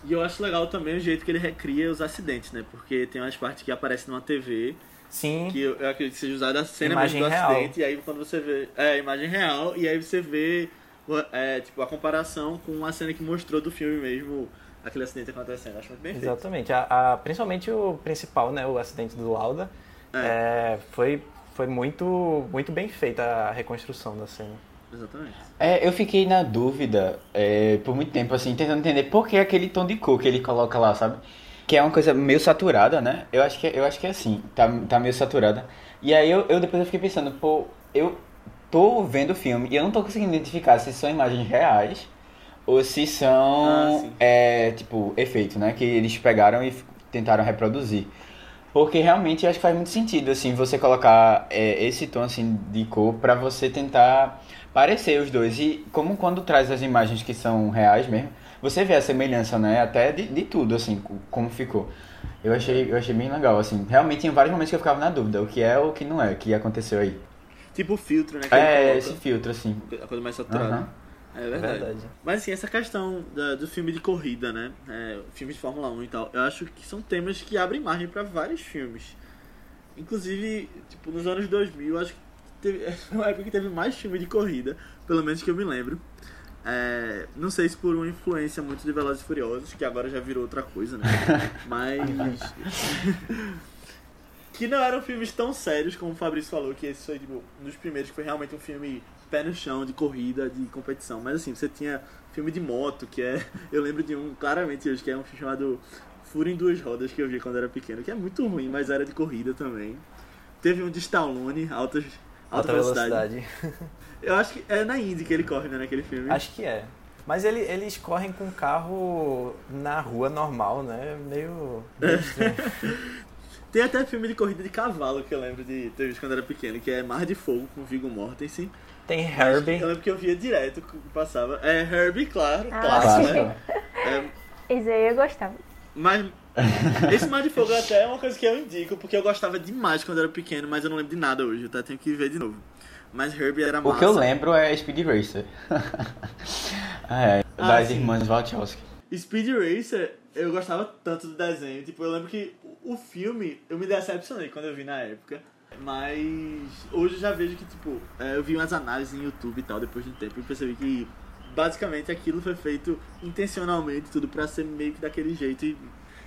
A: E eu acho legal também o jeito que ele recria os acidentes, né? Porque tem umas partes que aparecem numa TV
D: Sim,
A: que eu, eu acredito que seja usada a cena
D: Imagem
A: mesmo do
D: real.
A: acidente, e aí quando você vê. É, imagem real, e aí você vê o- é, tipo, a comparação com a cena que mostrou do filme mesmo, aquele acidente acontecendo. Acho muito bem feito.
D: exatamente. A, a- principalmente o principal, né, o acidente do Lauda, é, foi, foi muito, muito bem feita a reconstrução da cena.
A: Exatamente.
C: É, eu fiquei na dúvida é, por muito tempo, assim, tentando entender por que aquele tom de cor que ele coloca lá, sabe? Que é uma coisa meio saturada, né? Eu acho que, é- eu acho que é assim, tá, tá meio saturada. E aí eu, eu depois eu fiquei pensando, pô, eu tô vendo o filme e eu não tô conseguindo identificar se são imagens reais ou se
A: Ah,
C: são,
A: sim.
C: é, tipo, efeitos, né? Que eles pegaram e tentaram reproduzir. Porque realmente eu acho que faz muito sentido, assim, você colocar é, esse tom, assim, de cor pra você tentar parecer os dois. E como quando traz as imagens que são reais mesmo, você vê a semelhança, né? Até de, de tudo, assim, co- como ficou. Eu achei, eu achei bem legal, assim. Realmente, em vários momentos que eu ficava na dúvida, o que é ou o que não é, o que aconteceu aí.
A: Tipo o filtro, né?
C: É, esse filtro, assim.
A: A coisa mais saturada.
C: Aham.
A: É verdade.
D: verdade.
A: Mas assim, essa questão da- do filme de corrida, né? É, filme de Fórmula 1 e tal, eu acho que são temas que abrem margem pra vários filmes. Inclusive, tipo, nos anos 2000, acho que teve, é uma época que teve mais filme de corrida, pelo menos que eu me lembro. É, não sei se por uma influência muito de Velozes e Furiosos, que agora já virou outra coisa, né? Mas. que não eram filmes tão sérios como o Fabrício falou, que esse foi tipo, um dos primeiros que foi realmente um filme pé no chão, de corrida, de competição. Mas assim, você tinha filme de moto, que é. Eu lembro de um claramente hoje, que é um filme chamado Furo em Duas Rodas, que eu vi quando era pequeno, que é muito ruim, mas era de corrida também. Teve um de Stallone, altas, alta,
D: Alta
A: velocidade.
D: velocidade.
A: Eu acho que é na Indy que ele corre, né, naquele filme.
D: Acho que é. Mas ele- eles correm com o carro na rua normal, né? Meio. estranho.
A: Tem até filme de corrida de cavalo que eu lembro de ter visto quando era pequeno, que é Mar de Fogo com Viggo Mortensen.
D: Tem Herbie.
A: Eu lembro que eu via direto que passava. É Herbie, claro,
B: Ah,
A: clássico,
C: sim.
A: né? É,
B: Esse aí eu gostava.
A: mas Esse Mar de Fogo até é uma coisa que eu indico, porque eu gostava demais quando era pequeno, mas eu não lembro de nada hoje, tá? Tenho que ver de novo. Mas Herbie era massa.
C: O que eu lembro é Speed Racer. ah, é,
A: Ah,
C: das
A: sim.
C: irmãs Wachowski.
A: Speed Racer, eu gostava tanto do desenho. Tipo, eu lembro que o filme, eu me decepcionei quando eu vi na época. Mas hoje eu já vejo que, tipo, é, eu vi umas análises em YouTube e tal, depois de um tempo, e percebi que basicamente aquilo foi feito intencionalmente, tudo pra ser meio que daquele jeito e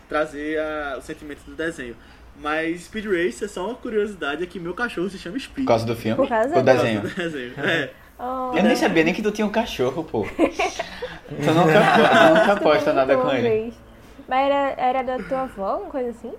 A: trazer a- o sentimento do desenho. Mas Speed Racer, só uma curiosidade, é que meu cachorro se chama Speed.
C: Por causa do filme?
B: Por causa do-
C: desenho.
A: do desenho. É.
B: Oh,
C: Eu nem sabia nem que tu tinha um cachorro, pô. tu nunca, nunca posta nada com ele.
B: Mas era, era da tua avó, uma coisa assim?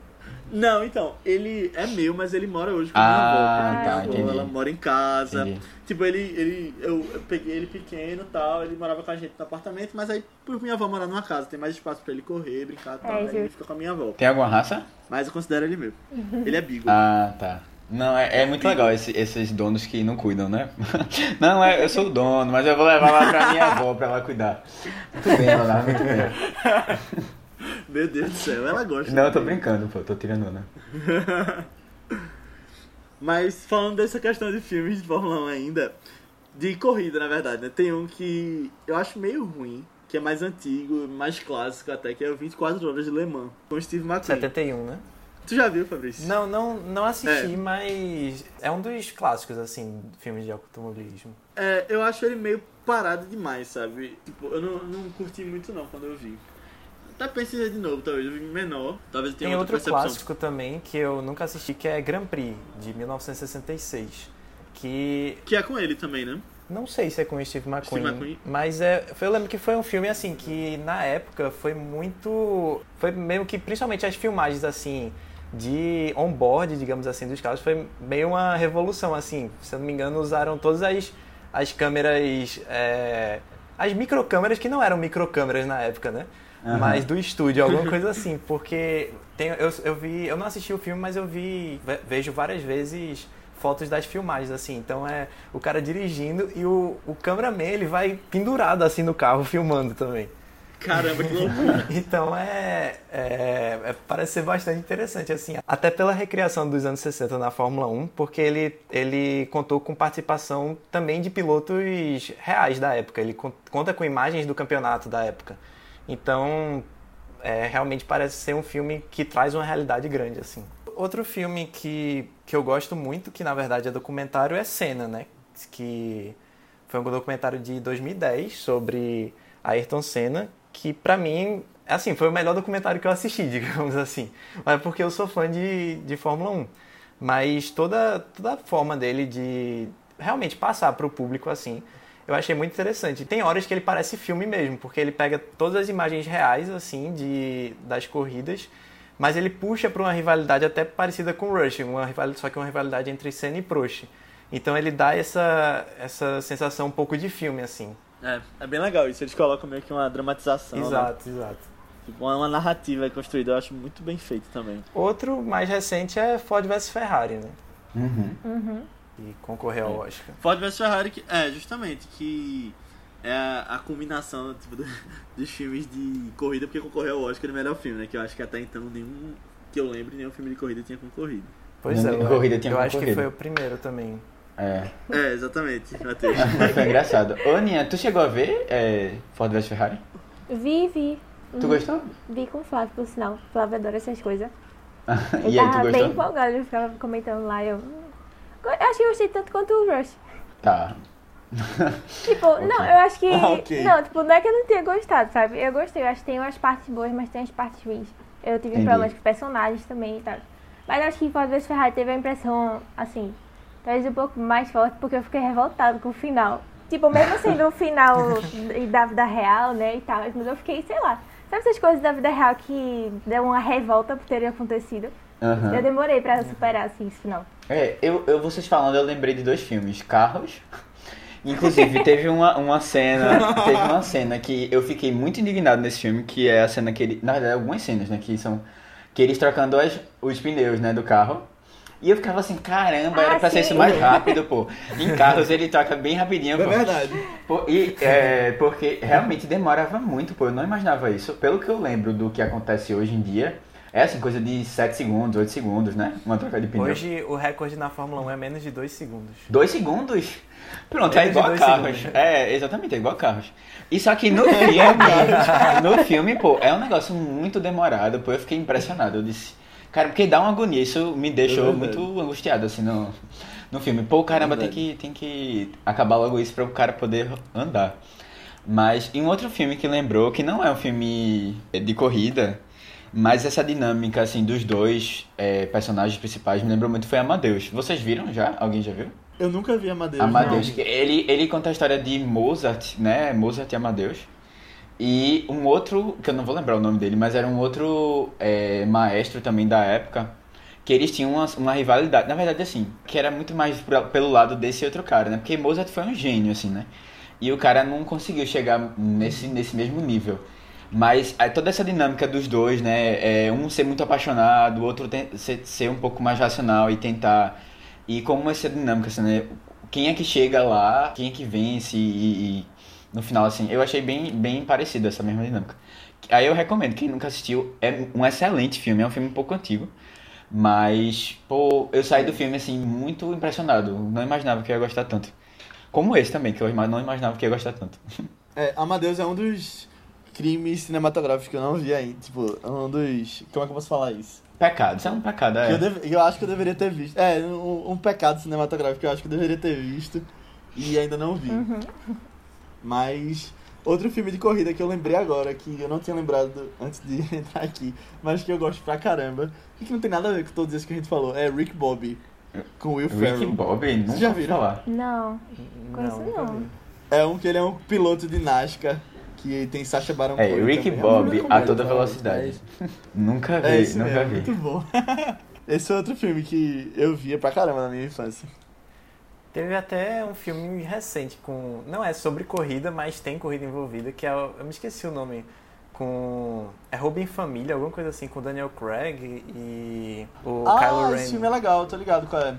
A: Não, então, ele é meu, mas ele mora hoje com
C: Ah,
A: minha avó.
B: tá,
A: Minha avó,
C: entendi.
A: Ela mora em casa.
C: Entendi.
A: Tipo, ele, ele eu, eu peguei ele pequeno e tal, ele morava com a gente no apartamento, mas aí por minha avó morar numa casa, tem mais espaço pra ele correr, brincar e tal,
B: É,
A: aí ele fica com a minha avó.
C: Tem alguma raça?
A: Mas eu considero ele meu. Ele é Beagle.
C: Ah, tá. Não, é, é muito legal esse- esses donos que não cuidam, né? Não, é, eu sou o dono, mas eu vou levar lá pra minha avó pra ela cuidar. Muito bem, Lana, muito bem.
A: Meu Deus do céu, ela gosta.
C: Não, eu tô brincando, pô, tô tirando, né?
A: Mas falando dessa questão de filmes de Fórmula 1 ainda, de corrida na verdade, né? Tem um que eu acho meio ruim, que é mais antigo, mais clássico até, que é o 24 Horas de Le Mans, com o Steve McQueen.
D: 71, né?
A: Tu já viu, Fabrício?
D: Não, não, não assisti,
A: É.
D: mas é um dos clássicos, assim, de filmes de automobilismo.
A: É, eu acho ele meio parado demais, sabe? Tipo, eu não, não curti muito não quando eu vi. Até pensei de novo, talvez menor, talvez tenha
D: Tem outro
A: percepção.
D: clássico também que eu nunca assisti, que é Grand Prix, de 1966. Que
A: Que é com ele também, né?
D: não sei se é com o Steve McQueen,
A: Steve McQueen.
D: mas é, eu lembro que foi um filme assim que na época foi muito, foi meio que principalmente as filmagens assim de on-board, digamos assim, dos carros, foi meio uma revolução assim. Se eu não me engano, usaram todas as as câmeras, é, as microcâmeras que não eram microcâmeras na época, né?
C: Aham.
D: Mas do estúdio, alguma coisa assim, porque tem, eu, eu vi, eu não assisti o filme, mas eu vi, ve- vejo várias vezes fotos das filmagens, assim, então é o cara dirigindo e o, o cameraman, ele vai pendurado assim no carro filmando também.
A: Caramba, que loucura.
D: Então é, é- é- Parece ser bastante interessante, assim. Até pela recriação dos anos 60 na Fórmula 1, porque ele, ele contou com participação também de pilotos reais da época. Ele con- conta com imagens do campeonato da época. Então, é, realmente parece ser um filme que traz uma realidade grande, assim. Outro filme que, que eu gosto muito, que na verdade é documentário, é Senna, né? Que foi um documentário de 2010 sobre Ayrton Senna, que pra mim, assim, foi o melhor documentário que eu assisti, digamos assim. Mas é porque eu sou fã de, de Fórmula 1. Mas toda, toda a forma dele de realmente passar pro público assim, eu achei muito interessante. Tem horas que ele parece filme mesmo, porque ele pega todas as imagens reais assim de das corridas, mas ele puxa para uma rivalidade até parecida com o Rush, uma rivalidade, só que uma rivalidade entre Senna e Prost. Então ele dá essa essa sensação um pouco de filme assim.
A: É, é bem legal isso, eles colocam meio que uma dramatização, né?
D: Exato, exato.
A: Tipo, uma, uma narrativa construída, eu acho muito bem feito também.
D: Outro mais recente é Ford vs Ferrari, né?
C: Uhum.
B: Uhum.
D: E concorreu ao Oscar.
A: Ford vs Ferrari, que, é, justamente, que é a, a combinação tipo, do- dos filmes de corrida, porque concorreu ao Oscar de melhor filme, né? Que eu acho que até então nenhum, que eu lembre, nenhum filme de corrida tinha concorrido.
D: Pois é,
C: Nem
D: eu,
C: corrida tinha
D: eu acho que foi o primeiro também.
C: É.
A: É, exatamente, Matheus.
C: Foi engraçado. Ô, Aninha, tu chegou a ver é, Ford vs Ferrari?
B: Vi, vi.
C: Tu
B: Uhum.
C: gostou?
B: Vi com o Flávio, por sinal. O Flávio adora essas coisas.
C: e
B: Ele
C: aí, tu
B: tava bem
C: gostou?
B: empolgado, ele ficava comentando lá. Eu, "Hum, eu acho que eu gostei tanto quanto o Rush.
C: Tá.
B: Tipo, não, eu acho que.
A: Ok.
B: Não, tipo, não é que eu não tenha gostado, sabe? Eu gostei, eu acho que tem umas partes boas, mas tem as partes ruins. Eu tive
C: Entendi.
B: problemas com os personagens também e tal. Mas eu acho que Ford vs Ferrari teve a impressão, assim, talvez um pouco mais forte, porque eu fiquei revoltado com o final. Tipo, mesmo sendo um final da vida real, né, e tal, mas eu fiquei, sei lá. Sabe essas coisas da vida real que deu uma revolta por terem acontecido?
C: Aham.
B: Eu demorei pra superar, assim, esse final.
C: É, eu, eu, vocês falando, eu lembrei de dois filmes, Carros. Inclusive, teve uma, uma cena, teve uma cena que eu fiquei muito indignado nesse filme, que é a cena que ele, na verdade, algumas cenas, né, que são que eles trocando as, os pneus, né, do carro. E eu ficava assim, caramba, era
B: Ah,
C: pra ser
B: sim.
C: isso mais rápido, pô. Em carros ele troca bem rapidinho, pô. Pô, e, é, porque realmente demorava muito, pô. Eu não imaginava isso. Pelo que eu lembro do que acontece hoje em dia, É assim, coisa de 7 segundos, 8 segundos, né? Uma troca de pneu.
D: Hoje o recorde na Fórmula 1 é menos de 2 segundos.
C: 2 segundos? Pronto, é
D: Menos de
C: igual a carros.
D: segundos.
C: É, exatamente, é igual a carros. E só que no filme, no filme, pô, é um negócio muito demorado, pô, eu fiquei impressionado. Eu disse, cara, porque dá uma agonia, isso me deixou
A: É
C: muito angustiado, assim, no, no filme. Pô, caramba, tem
A: Verdade.
C: que, tem que acabar logo isso para o cara poder andar. Mas em outro filme que lembrou, que não é um filme de corrida, mas essa dinâmica, assim, dos dois é, personagens principais me lembrou muito, foi Amadeus. Vocês viram já? Alguém já viu?
A: Eu nunca vi Amadeus.
C: Amadeus,
A: não.
C: ele, ele conta a história de Mozart, né? Mozart e Amadeus. E um outro, que eu não vou lembrar o nome dele, mas era um outro é, maestro também da época, que eles tinham uma, uma rivalidade. Na verdade, assim, que era muito mais pra- pelo lado desse outro cara, né? Porque Mozart foi um gênio, assim, né? E o cara não conseguiu chegar nesse, nesse mesmo nível. Mas é, toda essa dinâmica dos dois, né? É, um ser muito apaixonado, o outro ser, ser um pouco mais racional e tentar. E como essa dinâmica, assim, né? Quem é que chega lá, quem é que vence e, e no final, assim, eu achei bem, bem parecido essa mesma dinâmica. Aí eu recomendo, quem nunca assistiu, é um excelente filme, é um filme um pouco antigo. Mas, pô, eu saí do filme, assim, muito impressionado. Não imaginava que eu ia gostar tanto. Como esse também, que eu não imaginava que ia gostar tanto.
A: É, Amadeus é um dos crimes cinematográficos que eu não vi ainda. Tipo, é um dos. Como é que eu posso falar isso?
C: Pecado, isso é um pecado,
A: Que eu,
C: é.
A: deve- eu acho que eu deveria ter visto. É, um, um pecado cinematográfico que eu acho que eu deveria ter visto e ainda não vi. Mas outro filme de corrida que eu lembrei agora, que eu não tinha lembrado antes de entrar aqui, mas que eu gosto pra caramba, e que não tem nada a ver com todos esses que a gente falou, é Rick Bobby, com Will
C: Rick
A: Ferrell.
C: Bob, nunca
A: já viram?
C: falar.
B: Não. Conheço não.
D: vi.
A: É um que ele é um piloto de NASCAR, que tem Sacha Baron
C: É,
A: Cohen
C: Rick
A: também.
C: Bob a toda velocidade. Nunca vi,
A: É esse
C: nunca
A: mesmo,
C: vi.
A: muito bom. Esse é outro filme que eu via pra caramba na minha infância.
D: Teve até um filme recente com. Não é sobre corrida, mas tem corrida envolvida, que é. o- Eu me esqueci o nome. Com. É em Família, alguma coisa assim, com Daniel Craig e o
A: ah,
D: Kylo
A: esse
D: Ren.
A: filme é legal, tô ligado qual é.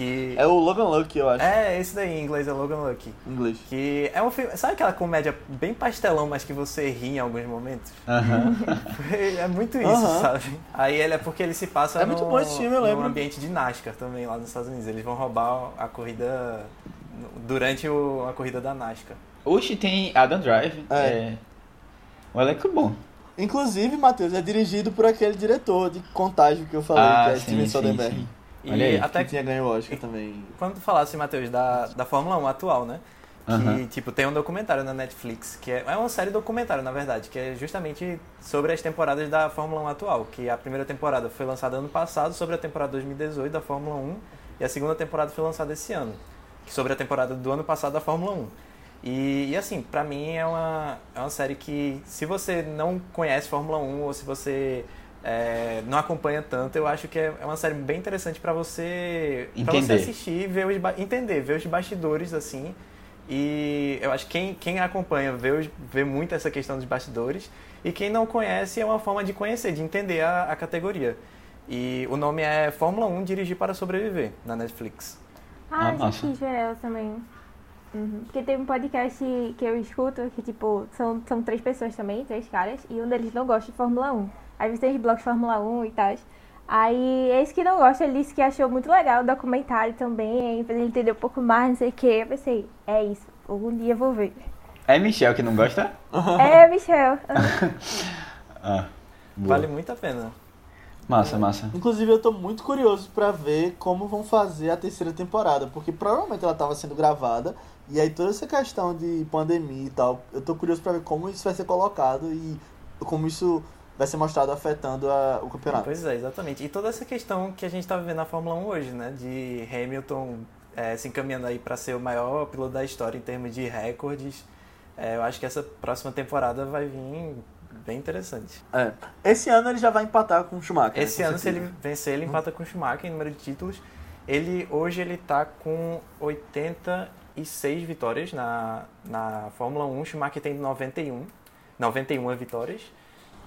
D: Que.
A: É o Logan Lucky, eu acho,
D: É, esse daí em inglês é Logan Lucky.
A: em inglês.
D: Que é um filme. Sabe aquela comédia bem pastelão, mas que você ri em alguns momentos?
C: Aham.
D: É muito isso,
A: Aham.
D: sabe? Aí ele é porque ele se passa
A: É
D: no,
A: muito bom esse filme, eu
D: num
A: lembro.
D: ambiente de NASCAR também lá nos Estados Unidos. Eles vão roubar a corrida durante o- a corrida da NASCAR.
C: Oxi, tem Adam Drive.
A: É.
C: É. Um elenco bom.
A: Inclusive, Matheus, é dirigido por aquele diretor de Contágio que eu falei,
C: Ah,
A: que é
C: sim,
A: Steven
C: sim,
A: Soderbergh.
C: sim.
D: E
C: Olha aí.
D: até
A: Que tinha ganho o Oscar também.
D: quando tu falasse, Matheus, da, da Fórmula 1 atual, né? Que,
C: Aham.
D: tipo, tem um documentário na Netflix, que é, é uma série documentário, na verdade, que é justamente sobre as temporadas da Fórmula 1 atual. Que a primeira temporada foi lançada ano passado, sobre a temporada 2018 da Fórmula 1, e a segunda temporada foi lançada esse ano, sobre a temporada do ano passado da Fórmula 1. E, e, assim, pra mim é uma, é uma série que, se você não conhece Fórmula 1 ou se você é, não acompanha tanto, eu acho que é é uma série bem interessante pra você, pra você assistir, ver os, entender, ver os bastidores assim. E eu acho que quem, quem acompanha vê, os- vê muito essa questão dos bastidores. E quem não conhece é uma forma de conhecer, de entender a, a categoria. E o nome é Fórmula 1 Dirigir para Sobreviver, na Netflix.
B: Ah,
C: Ah,
B: ver ela também. Uhum. Porque tem um podcast que eu escuto que, tipo, são, são três pessoas também, três caras, e um deles não gosta de Fórmula 1. Aí você tem os blogs Fórmula 1 e tal. Aí esse que não gosta, ele disse que achou muito legal o documentário também, fez ele entender um pouco mais, não sei o que. Eu pensei, é isso, algum dia eu vou ver.
C: É Michel que não gosta?
B: é, Michel.
C: Ah.
D: Vale muito a pena.
C: Massa, massa.
A: Inclusive, eu tô muito curioso pra ver como vão fazer a terceira temporada, porque provavelmente ela tava sendo gravada, e aí toda essa questão de pandemia e tal, eu tô curioso pra ver como isso vai ser colocado e como isso vai ser mostrado afetando a- o campeonato.
D: Pois é, exatamente. E toda essa questão que a gente tá vivendo na Fórmula 1 hoje, né? De Hamilton é, se encaminhando aí para ser o maior piloto da história em termos de recordes. É, eu acho que essa próxima temporada vai vir bem interessante.
A: É. Esse ano ele já vai empatar com o Schumacher.
D: Esse
A: né, com
D: ano, se ele vencer, ele empata com o Schumacher em número de títulos. Ele, hoje ele tá com 86 vitórias na, na Fórmula 1. O Schumacher tem 91. 91 vitórias.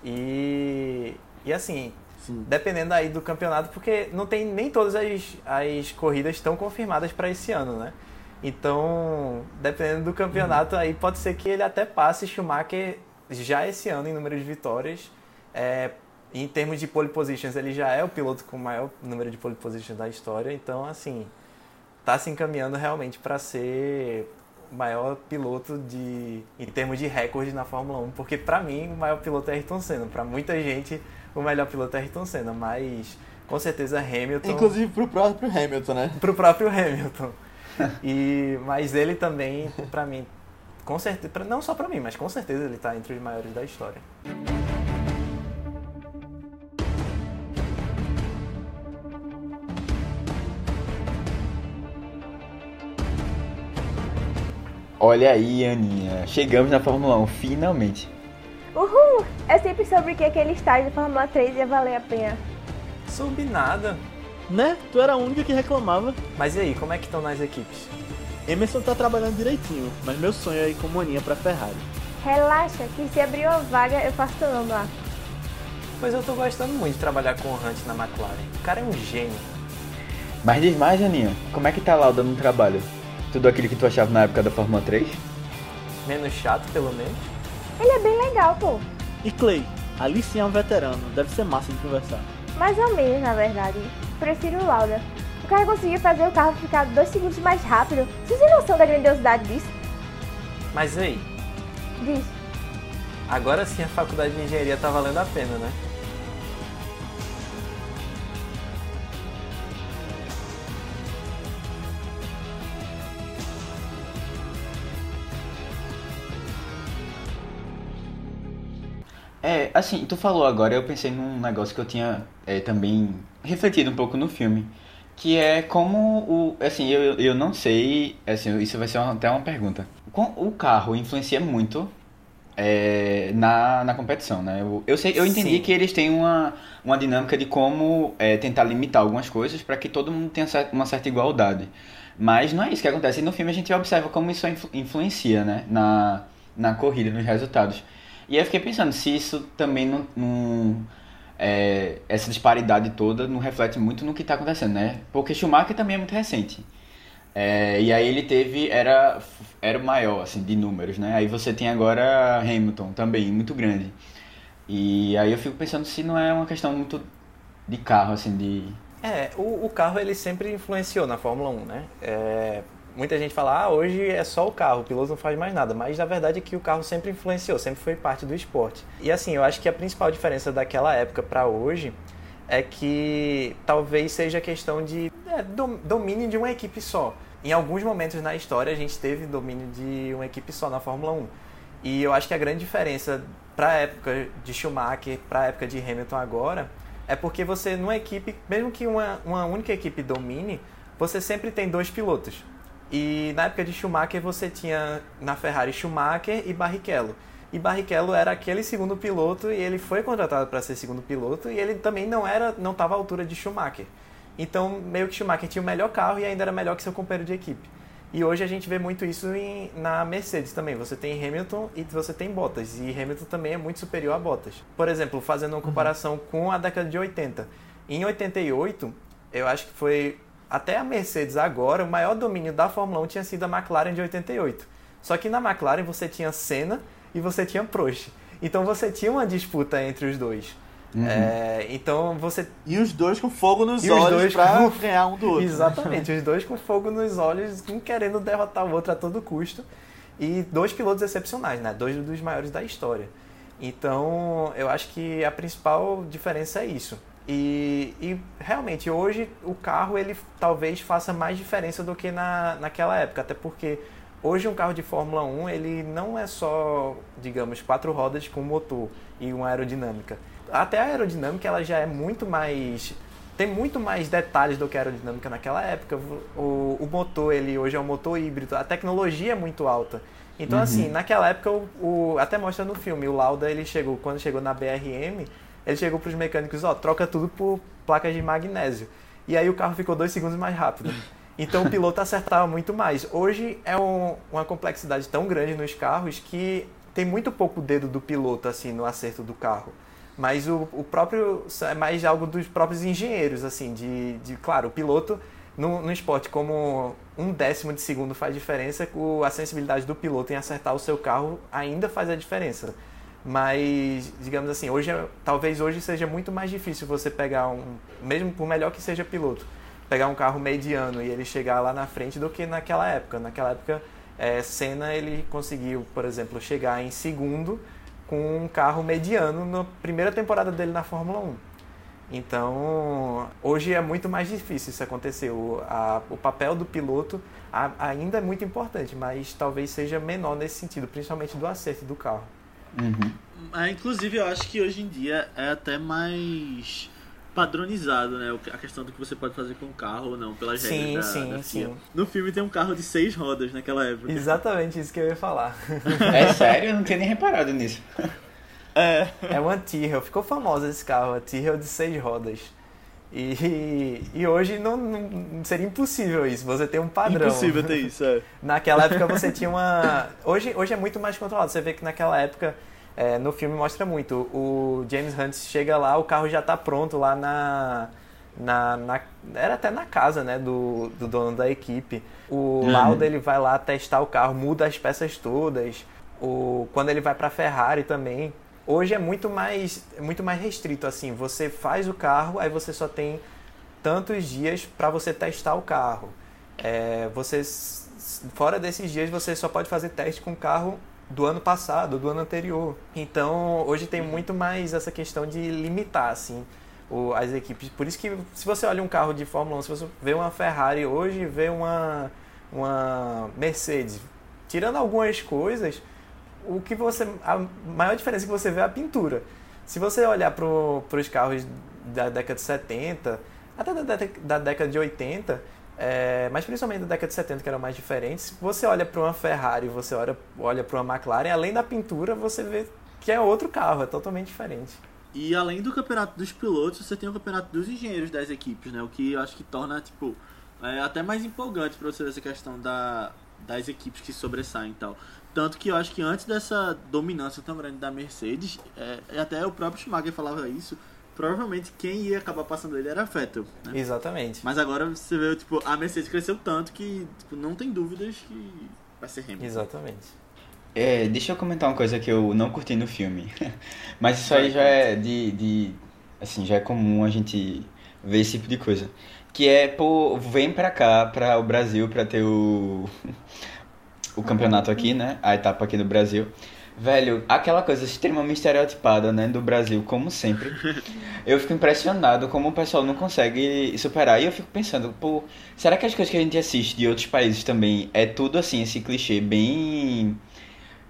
D: E, e assim,
A: Sim.
D: dependendo aí do campeonato, porque não tem nem todas as, as corridas estão confirmadas para esse ano, né? Então, dependendo do campeonato, aí pode ser que ele até passe Schumacher já esse ano em número de vitórias. É, Em termos de pole positions, ele já é o piloto com o maior número de pole positions da história, então assim, tá se encaminhando realmente para ser maior piloto de em termos de recorde na Fórmula 1, porque para mim o maior piloto é Ayrton Senna, para muita gente o melhor piloto é Ayrton Senna, mas com certeza Hamilton.
A: Inclusive pro próprio Hamilton, né?
D: Pro próprio Hamilton. e mas ele também, para mim, com certeza, não só para mim, mas com certeza ele tá entre os maiores da história.
C: Olha aí, Aninha. Chegamos na Fórmula 1, finalmente.
B: Uhul! Eu sempre soube que aquele estágio da Fórmula 3 ia valer a pena.
D: Soube nada.
A: Né? Tu era a única que reclamava.
D: Mas e aí, como é que estão nas equipes?
A: Emerson tá trabalhando direitinho, mas meu sonho é ir com Moninha pra Ferrari.
B: Relaxa, que se abrir uma vaga eu faço teu nome lá.
D: Pois eu tô gostando muito de trabalhar com o Hunt na McLaren. O cara é um gênio.
C: Mas diz mais, Aninha, como é que tá Lauda no trabalho? Tudo aquilo que tu achava na época da Fórmula 3?
D: Menos chato, pelo menos.
B: Ele é bem legal, pô.
A: E Clay, ali sim é um veterano, deve ser massa de conversar.
B: Mais ou menos, na verdade. Prefiro o Lauda. O cara conseguiu fazer o carro ficar dois segundos mais rápido. Vocês têm noção da grandiosidade disso?
D: Mas e aí,
B: Diz.
D: agora sim a faculdade de engenharia tá valendo a pena, né?
C: É, assim, tu falou agora, eu pensei num negócio que eu tinha é, também refletido um pouco no filme, que é como o, assim, eu, eu não sei, assim, isso vai ser uma- até uma pergunta. O carro influencia muito é, na, na competição, né? Eu, eu sei, eu entendi
D: Sim.
C: que eles têm uma, uma dinâmica de como é, tentar limitar algumas coisas para que todo mundo tenha uma certa igualdade. Mas não é isso que acontece. E no filme a gente observa como isso influ- influencia, né? Na, na corrida, nos resultados. E eu fiquei pensando se isso também não, não- é, essa disparidade toda não reflete muito no que está acontecendo, né? Porque Schumacher também é muito recente. É, e aí ele teve, era, era maior, assim, de números, né? Aí você tem agora Hamilton também, muito grande. E aí eu fico pensando se não é uma questão muito de carro, assim, de...
D: É, o, o carro ele sempre influenciou na Fórmula 1, né? É, muita gente fala, ah, hoje é só o carro, o piloto não faz mais nada. Mas na verdade é que o carro sempre influenciou, sempre foi parte do esporte. E assim, eu acho que a principal diferença daquela época para hoje é que talvez seja questão de é, dom- domínio de uma equipe só. Em alguns momentos na história a gente teve domínio de uma equipe só na Fórmula 1. E eu acho que a grande diferença para a época de Schumacher, para a época de Hamilton agora, é porque você, numa equipe, mesmo que uma, uma única equipe domine, você sempre tem dois pilotos. E na época de Schumacher você tinha na Ferrari Schumacher e Barrichello. E Barrichello era aquele segundo piloto e ele foi contratado para ser segundo piloto e ele também não era, não estava à altura de Schumacher. Então meio que Schumacher tinha o melhor carro e ainda era melhor que seu companheiro de equipe. E hoje a gente vê muito isso em- na Mercedes também. Você tem Hamilton e você tem Bottas. E Hamilton também é muito superior a Bottas. Por exemplo, fazendo uma comparação com a década de 80. Em 88, eu acho que foi até a Mercedes agora, o maior domínio da Fórmula 1 tinha sido a McLaren de 88. Só que na McLaren você tinha Senna e você tinha Prost. Então você tinha uma disputa entre os dois. É, então você
A: E os dois com fogo nos
D: E os
A: olhos pra
D: com-
A: ganhar um do outro.
D: Exatamente, os dois com fogo nos olhos, um querendo derrotar o outro a todo custo. E dois pilotos excepcionais, né? Dois dos maiores da história. Então, eu acho que a principal diferença é isso. E, e realmente, hoje o carro ele talvez faça mais diferença do que na, naquela época, até porque hoje um carro de Fórmula 1 ele não é só, digamos, quatro rodas com motor e uma aerodinâmica. Até a aerodinâmica ela já é muito mais tem muito mais detalhes do que a aerodinâmica naquela época. O, o motor, ele hoje é um motor híbrido, a tecnologia é muito alta. Então, assim, naquela época, o, o- até mostra no filme, o Lauda, ele chegou, quando chegou na BRM, ele chegou para os mecânicos, ó, troca tudo por placas de magnésio. E aí o carro ficou dois segundos mais rápido. Então o piloto acertava muito mais. Hoje é um- uma complexidade tão grande nos carros que tem muito pouco dedo do piloto, assim, no acerto do carro. Mas o, o próprio é mais algo dos próprios engenheiros, assim, de, de claro, o piloto no, no esporte, como um décimo de segundo faz diferença, a sensibilidade do piloto em acertar o seu carro ainda faz a diferença. Mas, digamos assim, hoje é- talvez hoje seja muito mais difícil você pegar um, mesmo por melhor que seja piloto, pegar um carro mediano e ele chegar lá na frente do que naquela época. Naquela época, é, Senna ele conseguiu, por exemplo, chegar em segundo com um carro mediano na primeira temporada dele na Fórmula 1. Então, hoje é muito mais difícil isso acontecer. O, a- o papel do piloto a- ainda é muito importante, mas talvez seja menor nesse sentido, principalmente do acerto do carro.
C: Uhum.
A: É, inclusive, eu acho que hoje em dia é até mais padronizado, né? A questão do que você pode fazer com o carro ou não, pelas
D: Sim,
A: regras da,
D: sim,
A: da
D: sim.
A: No filme tem um carro de seis rodas naquela época.
D: Exatamente isso que eu ia falar.
C: É sério? Eu não tinha nem reparado nisso.
A: É.
D: É uma Tyrrell, ficou famosa esse carro, a Tyrrell de seis rodas. E, e hoje não, não- seria impossível isso, você tem um padrão.
A: Impossível ter isso, é.
D: Naquela época você tinha uma. Hoje, hoje é muito mais controlado. Você vê que naquela época, é, no filme mostra muito. O James Hunt chega lá, o carro já tá pronto lá na. Na, na- era até na casa né, do, do dono da equipe. O
C: Uhum.
D: Lauda ele vai lá testar o carro, muda as peças todas. O, quando ele vai para Ferrari também. Hoje é muito mais, é muito mais restrito assim. Você faz o carro, aí você só tem tantos dias para você testar o carro. É, você, fora desses dias, você só pode fazer teste com o carro do ano passado, do ano anterior. Então, hoje tem muito mais essa questão de limitar, assim, o- as equipes. Por isso que, se você olha um carro de Fórmula 1, se você vê uma Ferrari hoje vê uma, uma Mercedes, tirando algumas coisas, o que você a maior diferença que você vê é a pintura. Se você olhar para os carros da década de 70, até da, da década de 80, é, mas principalmente da década de 70, que eram mais diferentes, você olha para uma Ferrari, você olha, olha para uma McLaren, além da pintura, você vê que é outro carro, é totalmente diferente.
A: E além do campeonato dos pilotos, você tem o campeonato dos engenheiros das equipes, né? O que eu acho que torna, tipo, é, até mais empolgante pra você ver essa questão da, das equipes que sobressaem e tal. Tanto que eu acho que antes dessa dominância tão grande da Mercedes, é, e até o próprio Schumacher falava isso, provavelmente quem ia acabar passando ele era Vettel, né?
D: Exatamente.
A: Mas agora você vê, tipo, a Mercedes cresceu tanto que tipo, não tem dúvidas que vai ser Hamilton.
D: Exatamente.
C: É, deixa eu comentar uma coisa que eu não curti no filme. Mas isso aí já é de, de. Assim, já é comum a gente ver esse tipo de coisa. Que é, pô, vem pra cá, pra o Brasil, pra ter o. O campeonato aqui, né? A etapa aqui do Brasil. Velho, aquela coisa extremamente estereotipada, né? Do Brasil, como sempre. Eu fico impressionado como o pessoal não consegue superar. E eu fico pensando, pô, será que as coisas que a gente assiste de outros países também é tudo assim, esse clichê bem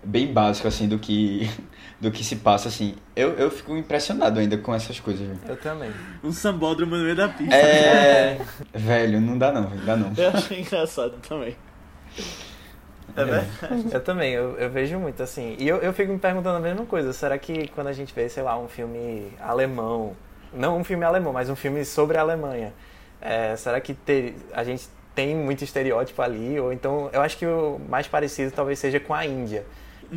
C: bem básico assim do que do que se passa assim. Eu, eu fico impressionado ainda com essas coisas. velho.
D: Eu também.
A: Um sambódromo no meio da pista.
C: É, velho, não dá não, não dá não.
A: Eu achei engraçado também. É verdade.
D: Eu também, eu, eu vejo muito assim. E eu, eu fico me perguntando a mesma coisa. Será que quando a gente vê, sei lá, um filme alemão, não um filme alemão, mas um filme sobre a Alemanha, é, será que ter, a gente tem muito estereótipo ali? Ou então, eu acho que o mais parecido talvez seja com a Índia.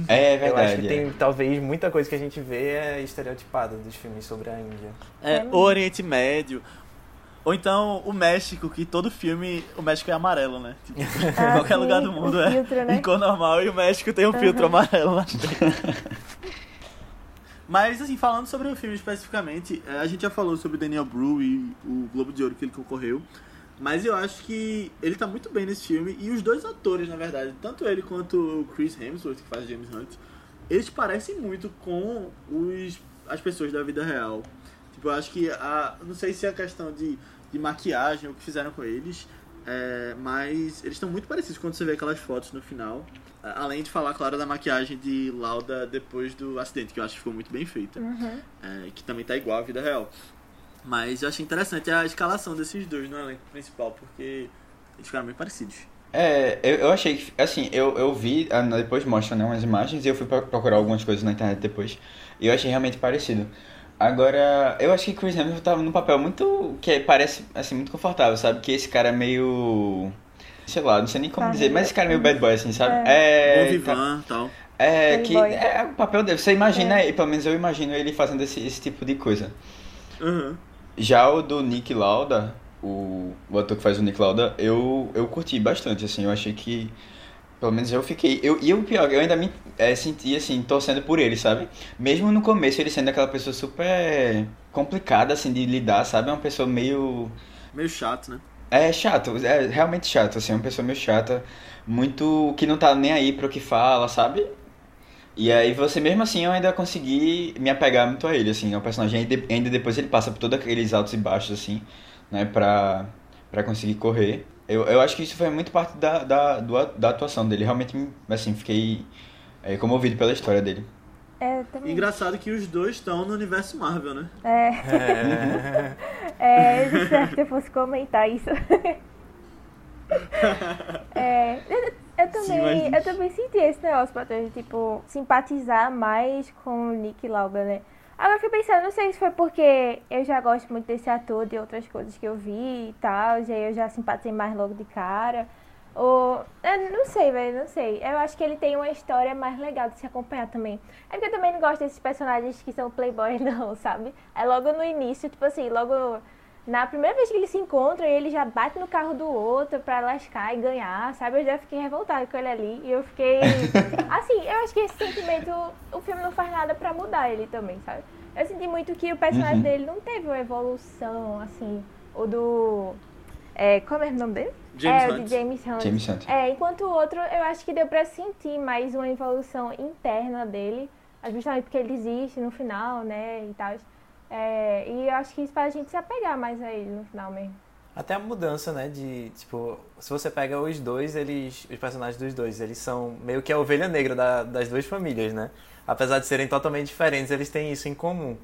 C: É
D: eu acho que
C: verdade.
D: tem talvez muita coisa que a gente vê é estereotipada dos filmes sobre a Índia.
A: É,
B: É
A: o Oriente Médio. Ou então o México, que todo filme. O México é amarelo, né? Tipo, em
B: Ah,
A: qualquer
B: sim,
A: lugar do
B: o
A: mundo é
B: filtro, né?
A: em cor normal e o México tem um filtro amarelo na. Mas, assim, falando sobre o filme especificamente, é, a gente já falou sobre Daniel Bru e o Globo de Ouro que ele concorreu. Mas eu acho que ele tá muito bem nesse filme. E os dois atores, na verdade, tanto ele quanto o Chris Hemsworth, que faz James Hunt, eles parecem muito com os, as pessoas da vida real. Tipo, eu acho que a. Não sei se é a questão de, de maquiagem, o que fizeram com eles. é, mas eles estão muito parecidos quando você vê aquelas fotos no final. A- Além de falar, claro, da maquiagem de Lauda depois do acidente, que eu acho que ficou muito bem feita.
B: Uhum.
A: é, que também tá igual à vida real. Mas eu achei interessante a escalação desses dois no elenco principal, porque eles ficaram bem parecidos.
C: É, eu, eu achei que, assim, eu, eu vi, ah, depois mostra né, umas imagens e eu fui pro- procurar algumas coisas na internet depois. E eu achei realmente parecido. Agora, eu acho que Chris Hemsworth tava num papel muito, que parece, assim, muito confortável, sabe? Que esse cara é meio, sei lá, não sei nem como
B: Tá
C: dizer, mas esse cara é meio bad boy, assim, sabe? É, tá-
A: Vivan e tal.
C: é que
B: Playboy.
C: é o papel dele. Você imagina, e pelo menos eu imagino ele fazendo esse, esse tipo de coisa.
A: Uhum.
C: Já o do Nick Lauda, o, o ator que faz o Nick Lauda, eu, eu curti bastante, assim, eu achei que, Pelo menos eu fiquei. Eu, e o pior, eu ainda me é, senti assim, torcendo por ele, sabe? Mesmo no começo ele sendo aquela pessoa super complicada, assim, de lidar, sabe? É uma pessoa meio.
A: Meio chato, né?
C: É chato, é realmente chato, assim, é uma pessoa meio chata, muito. que não tá nem aí pro que fala, sabe? E aí você mesmo assim eu ainda consegui me apegar muito a ele, assim, é um personagem ainda, ainda depois ele passa por todos aqueles altos e baixos, assim, né, pra, pra conseguir correr. Eu, eu acho que isso foi muito parte da, da, do, da atuação dele. Realmente, assim, fiquei é, comovido pela história dele.
B: É, também.
A: Engraçado que os dois estão no universo Marvel, né?
B: É.
D: É.
B: É, de certo eu fosse comentar isso. É, eu, eu também,
A: mas-
B: eu também senti esse negócio, Matheus, de, tipo, simpatizar mais com o Nick Lauda, né? Agora fiquei pensando, não sei se foi porque eu já gosto muito desse ator, de outras coisas que eu vi e tal, e aí eu já simpatizei mais logo de cara. Ou. Eu não sei, velho, não sei. Eu acho que ele tem uma história mais legal de se acompanhar também. É porque eu também não gosto desses personagens que são playboys, não, sabe? É logo no início, tipo assim, logo na primeira vez que eles se encontram, ele já bate no carro do outro pra lascar e ganhar, sabe? Eu já fiquei revoltada com ele ali. E eu fiquei. Assim, eu acho que esse sentimento, o filme não faz nada pra mudar ele também, sabe? Eu senti muito que o personagem
C: Uhum.
B: dele não teve uma evolução, assim. O do. É, como é o nome dele?
A: James
B: é, o
A: Hunt.
B: de James Hunt.
C: James Hunt.
B: É, enquanto o outro, eu acho que deu pra sentir mais uma evolução interna dele, justamente porque ele existe no final, né, e tal. É, e eu acho que isso faz a gente se apegar mais a ele no final mesmo.
D: Até a mudança, né, de, tipo, se você pega os dois, eles, os personagens dos dois, eles são meio que a ovelha negra da- das duas famílias, né? Apesar de serem totalmente diferentes, eles têm isso em comum.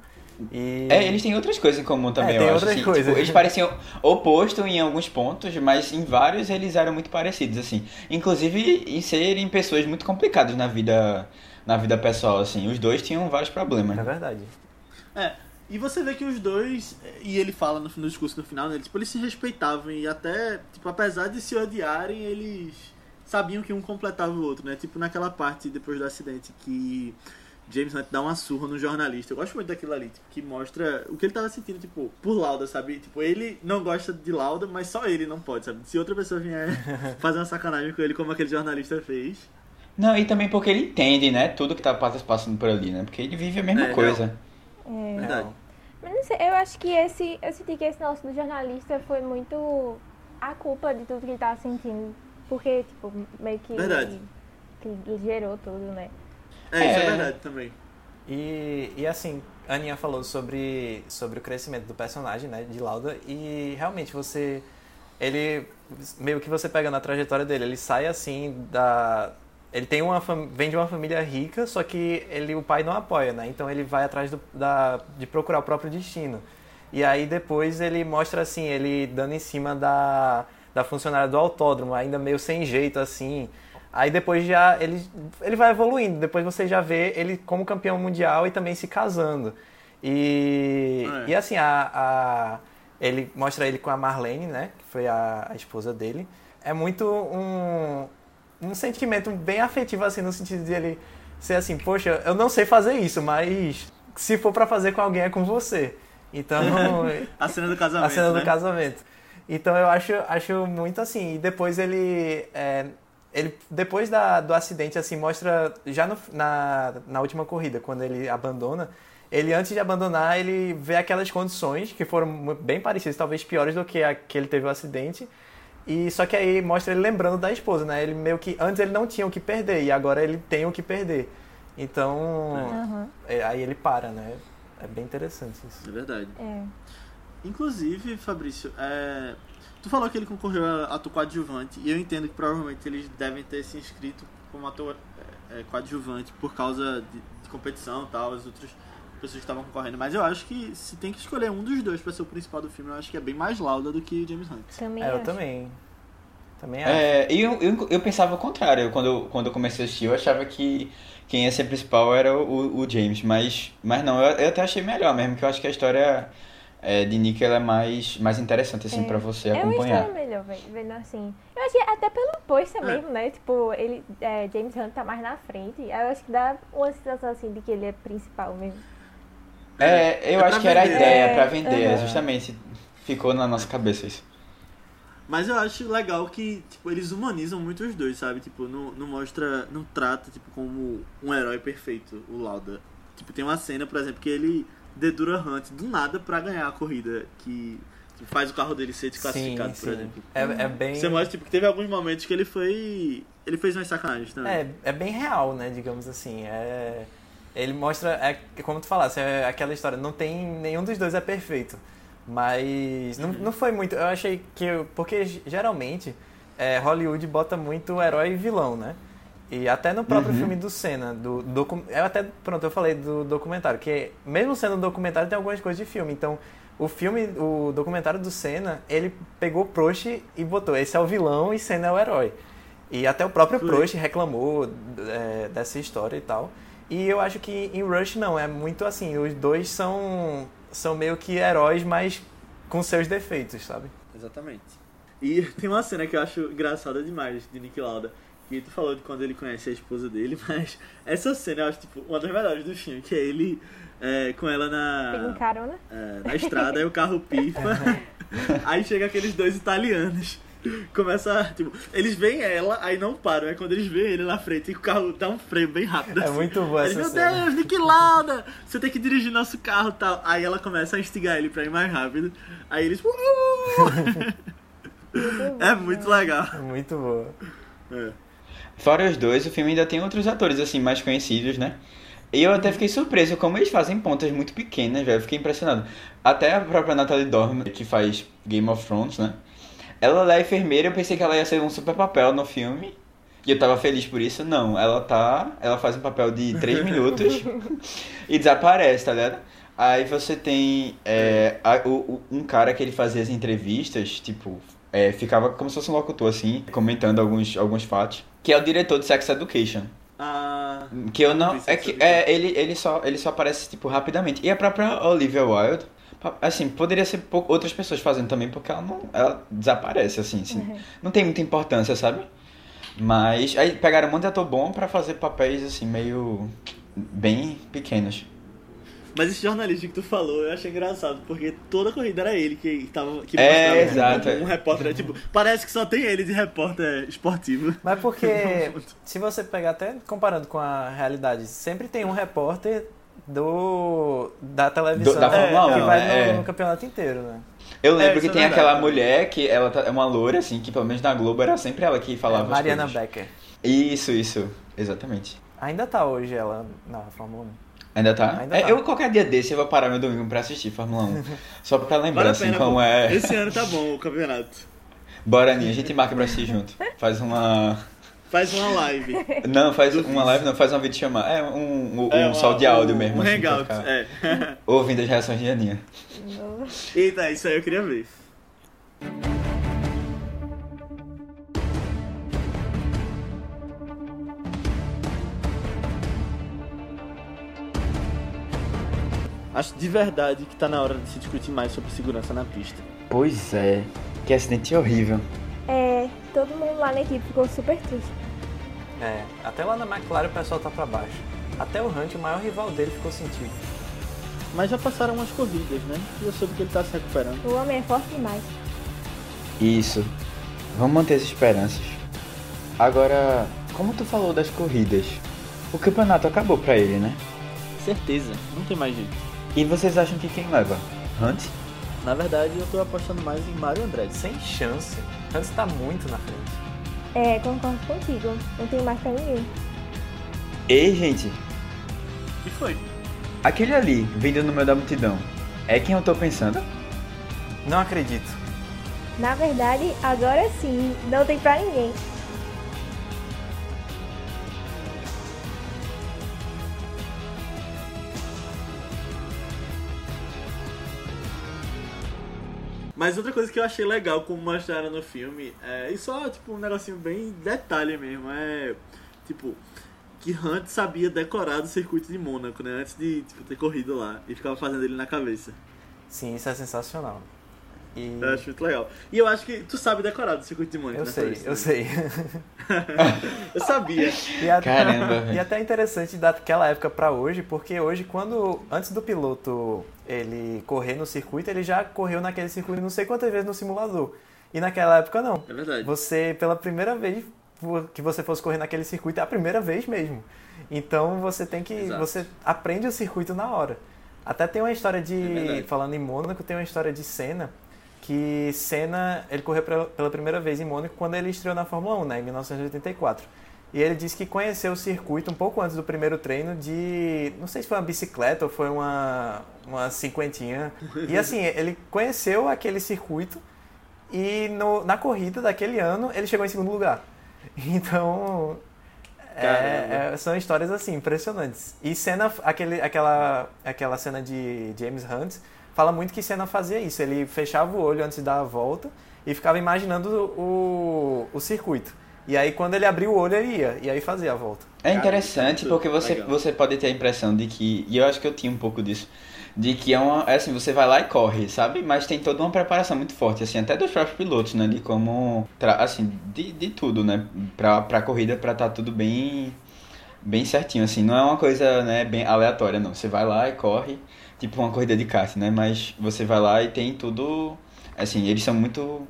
D: E...
C: É, eles têm outras coisas em comum também,
D: É, tem
C: eu acho.
D: outras
C: assim.
D: coisas.
C: Tipo, eles pareciam opostos em alguns pontos, mas em vários eles eram muito parecidos, assim. Inclusive em serem pessoas muito complicadas na vida, na vida pessoal, assim. Os dois tinham vários problemas.
D: É verdade.
A: É, e você vê que os dois, e ele fala no, no discurso no final, né, tipo, eles se respeitavam e até, tipo, apesar de se odiarem, eles sabiam que um completava o outro, né? Tipo naquela parte depois do acidente que James Hunt dá uma surra no jornalista. Eu gosto muito daquilo ali, tipo, que mostra o que ele tava sentindo, tipo, por Lauda, sabe? Tipo, ele não gosta de Lauda, mas só ele não pode, sabe? Se outra pessoa vier fazer uma sacanagem com ele, como aquele jornalista fez.
C: Não, e também porque ele entende, né, tudo que tá passando por ali, né? Porque ele vive a mesma
A: É,
C: coisa.
B: É.
A: Verdade.
B: Mas não sei, eu acho que esse. Eu senti que esse nosso do jornalista foi muito a culpa de tudo que ele tava sentindo. Porque, tipo, meio que.
A: Verdade.
B: Que gerou tudo, né?
A: É, isso é
C: É.
A: verdade também.
D: E, e assim, a Aninha falou sobre, sobre o crescimento do personagem, né, de Lauda, e realmente você. Ele. Meio que você pega na trajetória dele, ele sai assim da. Ele tem uma vem de uma família rica, só que ele o pai não apoia, né? Então ele vai atrás do, da, de procurar o próprio destino. E aí depois ele mostra assim, ele dando em cima da, da funcionária do autódromo, ainda meio sem jeito assim. Aí depois já ele, ele vai evoluindo, depois você já vê ele como campeão mundial e também se casando. E,
A: É.
D: e assim, a, a- ele mostra ele com a Marlene, né? Que foi a, a esposa dele. É muito um, um sentimento bem afetivo, assim, no sentido de ele ser assim, poxa, eu não sei fazer isso, mas se for pra fazer com alguém é com você. Então,
A: A cena do casamento.
D: a cena
A: né?
D: do casamento. Então eu acho, acho muito assim. E depois ele. é, ele depois da, do acidente, assim, mostra. Já no- na, na última corrida, quando ele abandona. Ele, antes de abandonar, ele vê aquelas condições que foram bem parecidas, talvez piores do que a que ele teve o acidente. E só que aí mostra ele lembrando da esposa, né? Ele meio que. Antes ele não tinha o que perder, e agora ele tem o que perder. Então.
B: Aham.
D: é, aí ele para, né? É bem interessante isso.
A: É verdade.
B: É.
A: Inclusive, Fabrício, é, tu falou que ele concorreu a ator coadjuvante e eu entendo que provavelmente eles devem ter se inscrito como ator é, é, coadjuvante por causa de, de competição e tal, as outras pessoas que estavam concorrendo. Mas eu acho que se tem que escolher um dos dois pra ser o principal do filme, eu acho que é bem mais lauda do que James Hunt.
B: Também
D: É, eu
B: acho.
D: também. Também acho.
C: É, e eu, eu, eu pensava o contrário. Quando eu, quando eu comecei a assistir, eu achava que quem ia ser principal era o, o James. Mas, mas não, eu, eu até achei melhor mesmo, que eu acho que a história é, de Nick ela é mais, mais interessante, assim,
B: É.
C: pra você
B: É uma
C: acompanhar.
B: melhor, vendo assim. Eu acho que até pelo pôster
A: É.
B: mesmo, né? Tipo, ele, é, James Hunt tá mais na frente. Aí Eu acho que dá uma sensação assim de que ele é principal mesmo.
C: É, eu
A: É
C: acho que era a
A: vender.
C: ideia
B: É,
C: pra vender,
B: aham.
C: justamente. Ficou na nossa cabeça isso.
A: Mas eu acho legal que, tipo, eles humanizam muito os dois, sabe? Tipo, não, não mostra, não trata, tipo, como um herói perfeito, o Lauda. Tipo, tem uma cena, por exemplo, que ele dedura Hunt do nada pra ganhar a corrida, que que faz o carro dele ser desclassificado,
D: sim,
A: por
D: sim.
A: exemplo.
D: É, é bem.
A: Você mostra, tipo, que teve alguns momentos que ele foi... Ele fez umas sacanagens também.
D: É, é bem real, né, digamos assim. É, ele mostra, é, como tu falasse, é aquela história, não tem, nenhum dos dois é perfeito. Mas não, não foi muito, eu achei que, porque geralmente é, Hollywood bota muito herói e vilão, né? E até no próprio
C: Uhum.
D: filme do Senna, do, docu, eu até, pronto, eu falei do documentário, que mesmo sendo um documentário tem algumas coisas de filme, então o filme, o documentário do Senna, ele pegou Prost e botou, esse é o vilão e Senna é o herói. E até o próprio
A: Foi.
D: Prost reclamou é, dessa história e tal. E eu acho que em Rush não, é muito assim, os dois são, são meio que heróis, mas com seus defeitos, sabe?
A: Exatamente. E tem uma cena que eu acho engraçada demais de Nick Lauda. Que tu falou de quando ele conhece a esposa dele, mas essa cena eu acho tipo, uma das melhores do filme, que é ele é, com ela
B: Pega
A: na,
B: carona.
A: é, na estrada, aí o carro pifa, aí chega aqueles dois italianos. Começa, tipo, eles veem ela, aí não param. É quando eles veem ele na frente e o carro dá um freio bem rápido.
D: É
A: assim.
D: muito boa
A: Aí
D: essa
A: Meu
D: cena.
A: Deus, Nick Lauda! Você tem que dirigir nosso carro e tal. Aí ela começa a instigar ele pra ir mais rápido. Aí eles. "Uh!" é muito legal.
D: É muito boa.
A: É.
C: Fora os dois, o filme ainda tem outros atores, assim, mais conhecidos, né? E eu até fiquei surpreso como eles fazem pontas muito pequenas, velho. Eu fiquei impressionado. Até a própria Natalie Dormer, que faz Game of Thrones, né? Ela lá é enfermeira, eu pensei que ela ia ser um super papel no filme. E eu tava feliz por isso. Não, ela tá. Ela faz um papel de 3 minutos e desaparece, tá ligado? Aí você tem é, a- o- um cara que ele fazia as entrevistas, tipo, é, ficava como se fosse um locutor, assim, comentando alguns, alguns fatos. Que é o diretor de Sex Education.
A: Ah,
C: Que eu não. É que é, ele, ele, só, ele só aparece, tipo, rapidamente. E a própria Olivia Wilde, assim, poderia ser pou- outras pessoas fazendo também, porque ela não. Ela desaparece, assim, assim. Não tem muita importância, sabe? Mas. Aí pegaram um monte de ator bom pra fazer papéis, assim, meio. bem pequenos.
A: mas esse jornalista que tu falou, eu achei engraçado, porque toda a corrida era ele que tava. Que
C: É, exato.
A: Um repórter, é, tipo, parece que só tem ele de repórter esportivo.
D: Mas porque, se você pegar até comparando com a realidade, sempre tem um repórter do da televisão
C: Do- da
A: Fórmula
D: que
C: 1,
D: vai
C: né?
D: no,
C: É.
D: no campeonato inteiro, né?
C: Eu lembro
A: isso
C: que
A: é
C: tem
A: verdade.
C: aquela mulher que ela tá- é uma loura, assim, que pelo menos na Globo era sempre ela que falava.
D: É, Mariana. Becker.
C: Isso, isso. Exatamente.
D: Ainda tá hoje ela na Fórmula 1.
C: Ainda tá?
D: Ainda
C: É,
D: tá.
C: Eu qualquer dia desse eu vou parar meu domingo pra assistir Fórmula 1. Só pra lembrar
A: Vale
C: assim
A: pena,
C: como
A: pô.
C: é.
A: Esse ano tá bom o campeonato.
C: Bora, Aninha, a gente marca pra assistir junto. Faz uma.
A: Faz uma live.
C: Não, faz uma live, não, faz uma videochamada. É um, um,
A: É,
C: um
A: uma-
C: sol de áudio
A: um-
C: mesmo.
A: Um
C: assim,
A: hangout,
C: ficar
A: é.
C: Ouvindo as reações de Aninha.
A: Eita, isso aí eu queria ver. Acho de verdade que tá na hora de se discutir mais sobre segurança na pista.
C: Pois é. Que acidente horrível.
B: É, todo mundo lá na equipe ficou super triste.
D: É, até lá na McLaren o pessoal tá pra baixo. Até o Hunt, o maior rival dele, ficou sentido.
A: Mas já passaram umas corridas, né? E eu soube que ele tá se recuperando.
B: O homem é forte demais.
C: Isso. Vamos manter as esperanças. Agora, como tu falou das corridas, o campeonato acabou pra ele, né?
A: Certeza, não tem mais jeito.
C: E vocês acham que quem leva? Hunt?
A: Na verdade, eu tô apostando mais em Mario Andretti.
D: Sem chance. Hunt tá muito na frente.
B: É, concordo contigo. Não tem mais pra ninguém.
C: Ei, gente,
A: E foi?
C: aquele ali, vindo no meio da multidão, é quem eu tô pensando?
D: Não acredito.
B: Na verdade, agora sim, não tem pra ninguém.
A: Mas outra coisa que eu achei legal, como mostraram no filme, é, e só tipo um negocinho bem detalhe mesmo, é tipo que Hunt sabia decorar do circuito de Mônaco, né? Antes de tipo, ter corrido lá. E ficava fazendo ele na cabeça.
D: Sim, isso é sensacional. E
A: Eu acho muito legal. E eu acho que tu sabe decorar do circuito de Mônaco,
D: eu
A: né?
D: sei,
A: Fabrício?
D: eu sei.
A: Eu sabia.
D: E até,
C: Caramba,
D: e até é interessante daquela época pra hoje, porque hoje, quando antes do piloto ele correr no circuito, ele já correu naquele circuito não sei quantas vezes no simulador. E naquela época não.
A: É verdade.
D: Você, pela primeira vez que você fosse correr naquele circuito, é a primeira vez mesmo. Então você tem que.
A: Exato.
D: Você aprende o circuito na hora. Até tem uma história
A: É
D: de.
A: verdade.
D: falando em Mônaco, tem uma história de Senna. Que Senna, ele correu pela, primeira vez em Mônaco quando ele estreou na Fórmula 1, né, em 1984. E ele disse que conheceu o circuito um pouco antes do primeiro treino de. Não sei se foi uma bicicleta ou foi uma, uma cinquentinha. E assim, ele conheceu aquele circuito e no- na corrida daquele ano ele chegou em segundo lugar. Então. é- é- são histórias assim, impressionantes. E Senna, aquele, aquela, aquela cena de James Hunt, fala muito que Senna fazia isso. Ele fechava o olho antes de dar a volta e ficava imaginando o, o circuito. E aí quando ele abria o olho ele ia, e aí fazia a volta.
C: É interessante
A: muito
C: porque você,
A: legal.
C: você pode ter a impressão de que, e eu acho que eu tinha um pouco disso, de que é uma, é assim, você vai lá e corre, sabe? Mas tem toda uma preparação muito forte, assim, até dos próprios pilotos, né? De como, tra- assim, de, de tudo, né? Pra, pra corrida, pra estar tudo bem, bem certinho, assim. Não é uma coisa, né, bem aleatória, não. Você vai lá e corre, tipo uma corrida de kart, né? Mas você vai lá e tem tudo, assim, eles são muito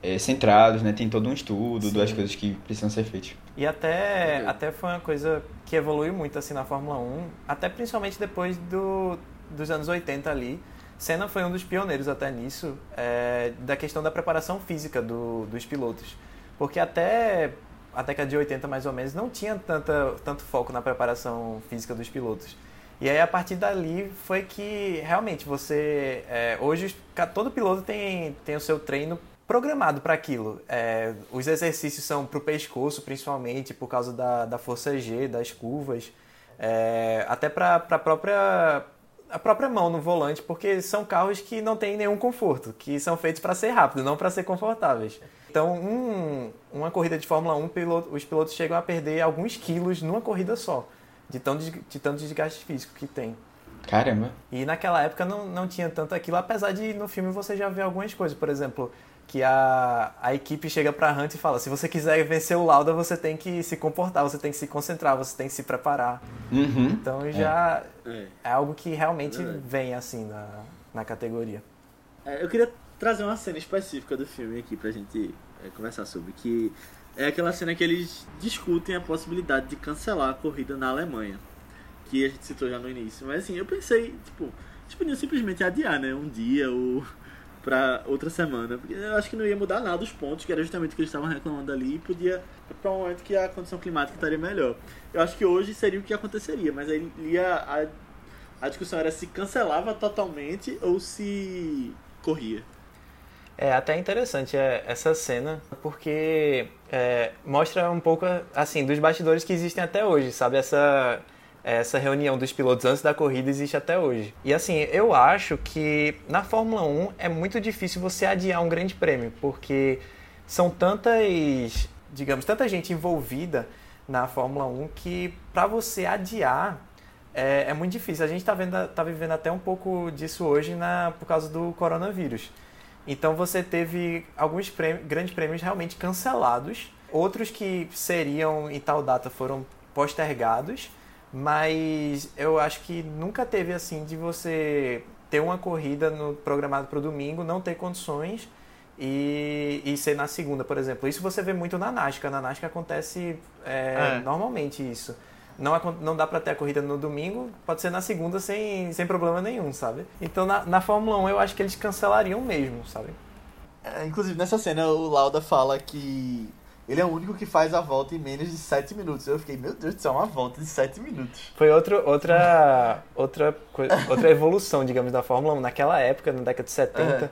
C: é, centrados, né? Tem todo um estudo das coisas que precisam ser feitas.
D: E até, até foi uma coisa que evoluiu muito assim na Fórmula 1, até principalmente depois do, dos anos 80 ali. Senna foi um dos pioneiros até nisso, é, da questão da preparação física do, dos pilotos. Porque até a década de 80 mais ou menos não tinha tanta, tanto foco na preparação física dos pilotos. E aí a partir dali foi que realmente você. é, hoje todo piloto tem, tem o seu treino programado para aquilo. É, os exercícios são para o pescoço, principalmente, por causa da, da força G, das curvas, é, até para a própria, a própria mão no volante, porque são carros que não têm nenhum conforto, que são feitos para ser rápido, não para ser confortáveis. Então, um- uma corrida de Fórmula 1, piloto- os pilotos chegam a perder alguns quilos numa corrida só, de, tão, de tanto desgaste físico que tem.
C: Caramba.
D: E naquela época não, não tinha tanto aquilo, apesar de no filme você já ver algumas coisas. Por exemplo, que a, a equipe chega pra Hunt e fala: se você quiser vencer o Lauda, você tem que se comportar, você tem que se concentrar, você tem que se preparar.
C: Uhum.
D: Então já
A: É.
D: é algo que realmente
A: Verdade.
D: vem assim na, na categoria.
A: É, eu queria trazer uma cena específica do filme aqui pra gente é, conversar sobre, que é aquela cena que eles discutem a possibilidade de cancelar a corrida na Alemanha, que a gente citou já no início. Mas assim, eu pensei, tipo, eles podiam simplesmente adiar, né, um dia ou pra outra semana, porque eu acho que não ia mudar nada os pontos, que era justamente o que eles estavam reclamando ali, e podia pra um momento que a condição climática estaria melhor. Eu acho que hoje seria o que aconteceria, mas aí ia a, a discussão era se cancelava totalmente ou se corria.
D: É até interessante é, essa cena, porque é, mostra um pouco, assim, dos bastidores que existem até hoje, sabe? Essa, essa reunião dos pilotos antes da corrida existe até hoje. E assim, eu acho que na Fórmula 1 é muito difícil você adiar um grande prêmio, porque são tantas, digamos, tanta gente envolvida na Fórmula 1 que para você adiar é, é muito difícil. A gente está tá vivendo até um pouco disso hoje na, por causa do coronavírus. Então você teve alguns prêmios, grandes prêmios realmente cancelados, outros que seriam em tal data foram postergados, mas eu acho que nunca teve assim de você ter uma corrida no programado para o domingo, não ter condições e, e ser na segunda, por exemplo. Isso você vê muito na NASCAR. Na NASCAR acontece é,
A: É.
D: normalmente isso. Não, acon- não dá pra ter a corrida no domingo, pode ser na segunda sem, sem problema nenhum, sabe? Então na, na Fórmula 1 eu acho que eles cancelariam mesmo, sabe?
A: É, inclusive, nessa cena, o Lauda fala que ele é o único que faz a volta em menos de 7 minutos. Eu fiquei, meu Deus do céu, uma volta de 7 minutos.
D: Foi outro, outra, outra, outra evolução, digamos, da Fórmula 1. Naquela época, na década de 70,
A: É.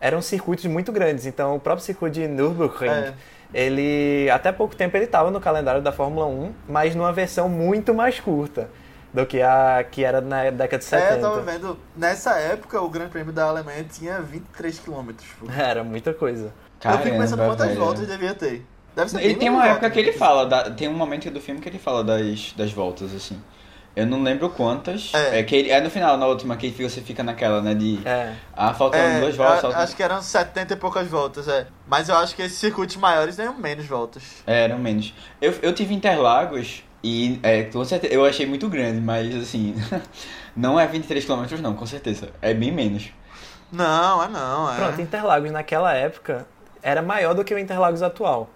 D: eram circuitos muito grandes. Então, o próprio circuito de Nürburgring,
A: É.
D: ele, até pouco tempo, ele estava no calendário da Fórmula 1, mas numa versão muito mais curta do que a que era na década de 70.
A: É, eu tava vendo, nessa época, o Grande Prêmio da Alemanha tinha 23 quilômetros. pô.
D: Era muita coisa.
A: Eu fico pensando
C: Caramba,
A: quantas
C: velho.
A: voltas devia ter. Deve ser
C: Ele
A: bem
C: tem uma época que ele fala, da- tem um momento do filme que ele fala das, das voltas, assim. Eu não lembro quantas.
A: É.
C: É, que ele, é no final, na última, que você fica naquela, né, de...
D: É.
C: Ah, faltam
A: É,
C: duas voltas. faltam-
A: acho que eram 70 e poucas voltas, é. Mas eu acho que esses circuitos maiores tenham menos voltas.
C: É, eram menos. Eu, eu tive Interlagos e, é, com certeza, eu achei muito grande, mas, assim, não é 23 km não, com certeza. É bem menos.
A: Não, é não, é.
D: Pronto, Interlagos naquela época era maior do que o Interlagos atual.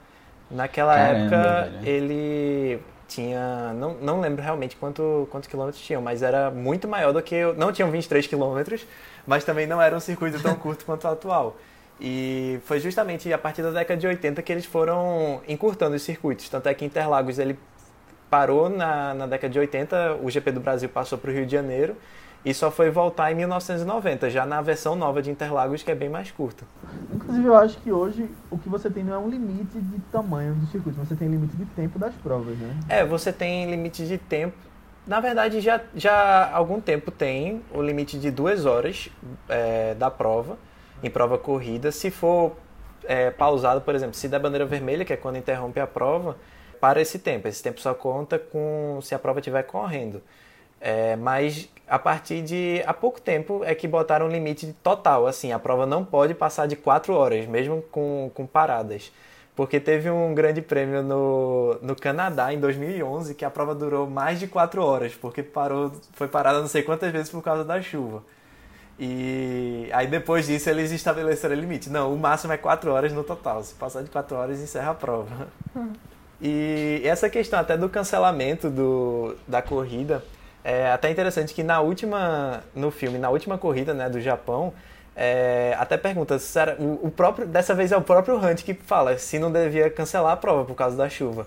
D: Naquela
C: Caramba,
D: época,
C: velho.
D: ele tinha. Não, não lembro realmente quanto, quantos quilômetros tinham, mas era muito maior do que. o- Não tinham 23 quilômetros, mas também não era um circuito tão curto quanto o atual. E foi justamente a partir da década de 80 que eles foram encurtando os circuitos. Tanto é que Interlagos ele parou na, na década de 80, o GP do Brasil passou para o Rio de Janeiro e só foi voltar em 1990, já na versão nova de Interlagos, que é bem mais curta.
E: Inclusive, eu acho que hoje o que você tem não é um limite de tamanho do circuito, você tem limite de tempo das provas, né?
D: É, você tem limite de tempo. Na verdade, já, já há algum tempo tem o limite de duas horas é, da prova, em prova corrida. Se for é, pausado, por exemplo, se der bandeira vermelha, que é quando interrompe a prova, para esse tempo. Esse tempo só conta com se a prova estiver correndo. É, mas a partir de há pouco tempo é que botaram um limite total. Assim, a prova não pode passar de quatro horas, mesmo com, com paradas. Porque teve um grande prêmio no, no Canadá em 2011 que a prova durou mais de quatro horas, porque parou, foi parada não sei quantas vezes por causa da chuva. E aí depois disso eles estabeleceram o limite. Não, o máximo é quatro horas no total. Se passar de quatro horas, encerra a prova. E essa questão até do cancelamento do, da corrida é até interessante que na última no filme, na última corrida né, do Japão, é, até pergunta, será, o, o próprio, dessa vez é o próprio Hunt que fala se não devia cancelar a prova por causa da chuva.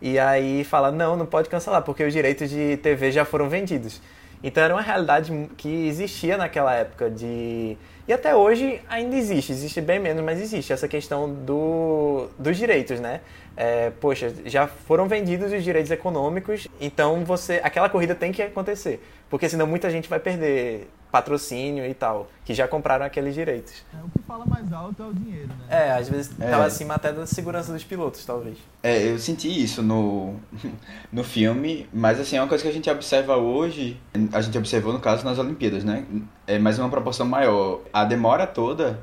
D: E aí fala, não, não pode cancelar, porque os direitos de TV já foram vendidos. Então era uma realidade que existia naquela época de. E até hoje ainda existe, existe bem menos, mas existe essa questão do, dos direitos, né? É, poxa, já foram vendidos os direitos econômicos, então você. aquela corrida tem que acontecer. Porque senão muita gente vai perder patrocínio e tal, que já compraram aqueles direitos.
E: É, o que fala mais alto é o dinheiro, né?
D: É, às vezes
C: É.
D: tava acima até da segurança dos pilotos, talvez.
C: É, eu senti isso no, no filme, mas assim, é uma coisa que a gente observa hoje, a gente observou no caso nas Olimpíadas, né? É, mas em uma proporção maior. A demora toda,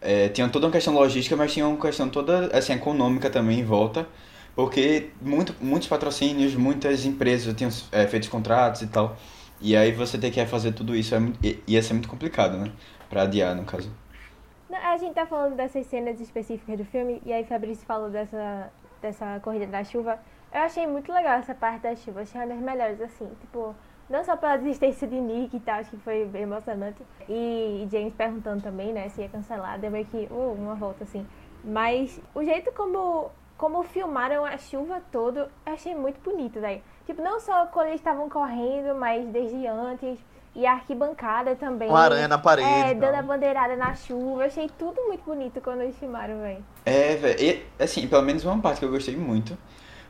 C: é, tinha toda uma questão logística, mas tinha uma questão toda, assim, econômica também em volta, porque muito, muitos patrocínios, muitas empresas tinham é, feito os contratos e tal, e aí você ter que fazer tudo isso é, ia ser muito complicado, né? Pra adiar, no caso.
B: A gente tá falando dessas cenas específicas do filme, e aí Fabrício falou dessa, dessa corrida da chuva. Eu achei muito legal essa parte da chuva, achei uma das melhores, assim, tipo, não só pela desistência de Nick e tal, acho que foi bem emocionante. E, e James perguntando também, né, se ia cancelar, deu meio que uh, uma volta, assim. Mas o jeito como, como filmaram a chuva todo, eu achei muito bonito, velho. Tipo, não só quando eles estavam correndo, mas desde antes. E a arquibancada também.
A: Uma aranha na parede.
B: É,
A: e
B: dando a bandeirada na chuva. Eu achei tudo muito bonito quando eles filmaram, velho.
C: É, velho. E, assim, pelo menos uma parte que eu gostei muito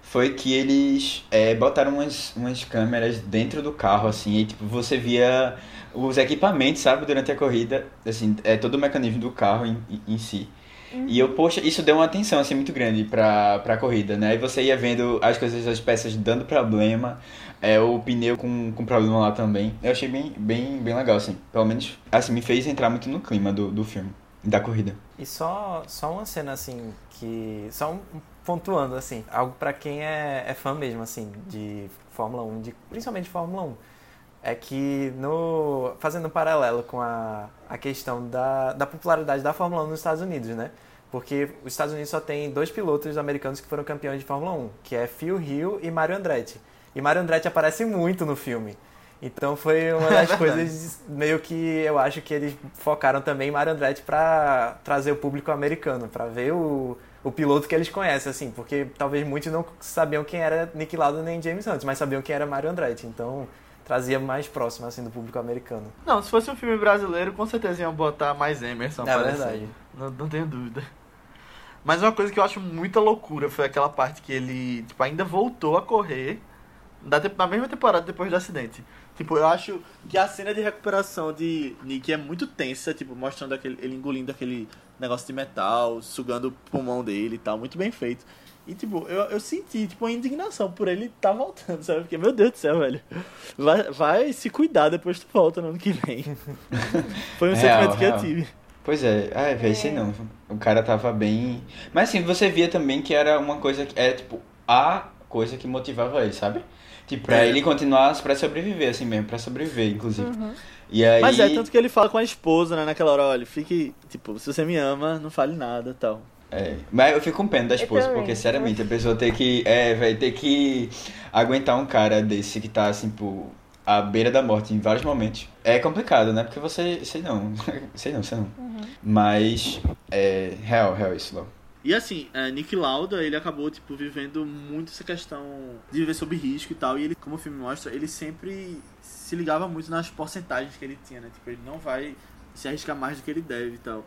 C: foi que eles é, botaram umas, umas câmeras dentro do carro, assim, e tipo, você via os equipamentos, sabe, durante a corrida, assim, é todo o mecanismo do carro em, em- em si. E eu, poxa, isso deu uma atenção, assim, muito grande pra, pra corrida, né? E você ia vendo as coisas, as peças dando problema, é, o pneu com, com problema lá também. Eu achei bem, bem, bem legal, assim. Pelo menos, assim, me fez entrar muito no clima do, do filme, da corrida.
D: E só, só uma cena assim que. Só um, pontuando assim, algo pra quem é, é fã mesmo, assim, de Fórmula 1, de, principalmente Fórmula 1. É que no. Fazendo um paralelo com a, a questão da, da popularidade da Fórmula 1 nos Estados Unidos, né? Porque os Estados Unidos só tem dois pilotos americanos que foram campeões de Fórmula 1, que é Phil Hill e Mario Andretti. E Mario Andretti aparece muito no filme. Então foi uma das coisas meio que eu acho que eles focaram também em Mario Andretti para trazer o público americano, para ver o, o piloto que eles conhecem, assim, porque talvez muitos não sabiam quem era Nick Lauda nem James Hunt, mas sabiam quem era Mario Andretti. Então trazia mais próximo assim do público americano.
A: Não, se fosse um filme brasileiro, com certeza iam botar mais Emerson
D: É
A: aparecendo.
D: verdade.
A: Não, não tenho dúvida. Mas uma coisa que eu acho muita loucura foi aquela parte que ele tipo, ainda voltou a correr da na mesma temporada depois do acidente. Tipo, eu acho que a cena de recuperação de Nick é muito tensa, tipo, mostrando aquele, ele engolindo aquele negócio de metal, sugando o pulmão dele e tal, muito bem feito. E, tipo, eu, eu senti, tipo, uma indignação por ele estar voltando, sabe? Porque, meu Deus do céu, velho. Vai, vai se cuidar depois que tu volta no ano que vem. Foi um
C: Real,
A: sentimento que eu
C: real.
A: tive.
C: Pois é, ah, velho, sei não. O cara tava bem. Mas assim, você via também que era uma coisa que era tipo a coisa que motivava ele, sabe? Tipo, pra
A: É.
C: ele continuar pra sobreviver, assim mesmo, pra sobreviver, inclusive. E aí.
A: Mas é, tanto que ele fala com a esposa, né, naquela hora, olha, fique, tipo, se você me ama, não fale nada e tal.
C: É, mas eu fico com pena da esposa,
B: também.
C: porque sinceramente a pessoa tem que. É, vai ter que aguentar um cara desse que tá assim, por à beira da morte em vários momentos. É complicado, né? Porque você. Sei não. sei não, sei não. Mas. É. Real, real isso, Lau.
A: E assim, é, Nick Lauda, ele acabou, tipo, vivendo muito essa questão de viver sob risco e tal. E ele, como o filme mostra, ele sempre se ligava muito nas porcentagens que ele tinha, né? Tipo, ele não vai se arriscar mais do que ele deve e tal.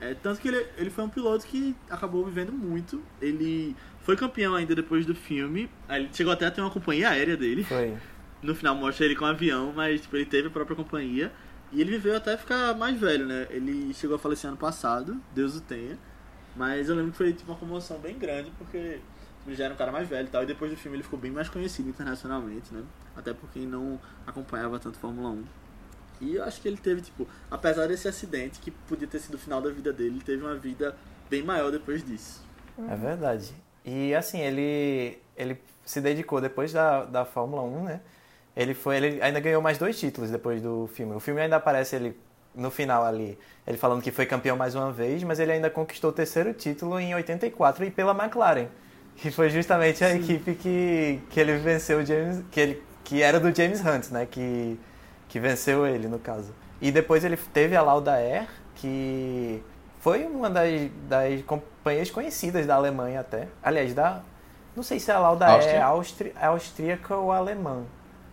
A: É, tanto que ele, ele foi um piloto que acabou vivendo muito. Ele foi campeão ainda depois do filme. Ele chegou até a ter uma companhia aérea dele.
D: Foi.
A: No final mostra ele com um avião, mas tipo, ele teve a própria companhia. E ele viveu até ficar mais velho, né? Ele chegou a falecer ano passado, Deus o tenha. Mas eu lembro que foi tipo, uma comoção bem grande, porque ele já era um cara mais velho e tal. E depois do filme ele ficou bem mais conhecido internacionalmente, né? Até por quem não acompanhava tanto Fórmula 1. E eu acho que ele teve, tipo, apesar desse acidente, que podia ter sido o final da vida dele, ele teve uma vida bem maior depois disso.
D: É verdade. E assim, ele, ele se dedicou depois da, da Fórmula 1, né? Ele foi, ele ainda ganhou mais dois títulos depois do filme. O filme ainda aparece ele no final ali, ele falando que foi campeão mais uma vez, mas ele ainda conquistou o terceiro título em 84 e pela McLaren, que foi justamente a equipe que, que ele venceu o James, que ele que era do James Hunt, né? Que que venceu ele no caso. E depois ele teve a Lauda Air, que foi uma das, das companhias conhecidas da Alemanha até. Aliás, da não sei se a Lauda
C: Áustria?
D: é austri, é austríaca ou alemã,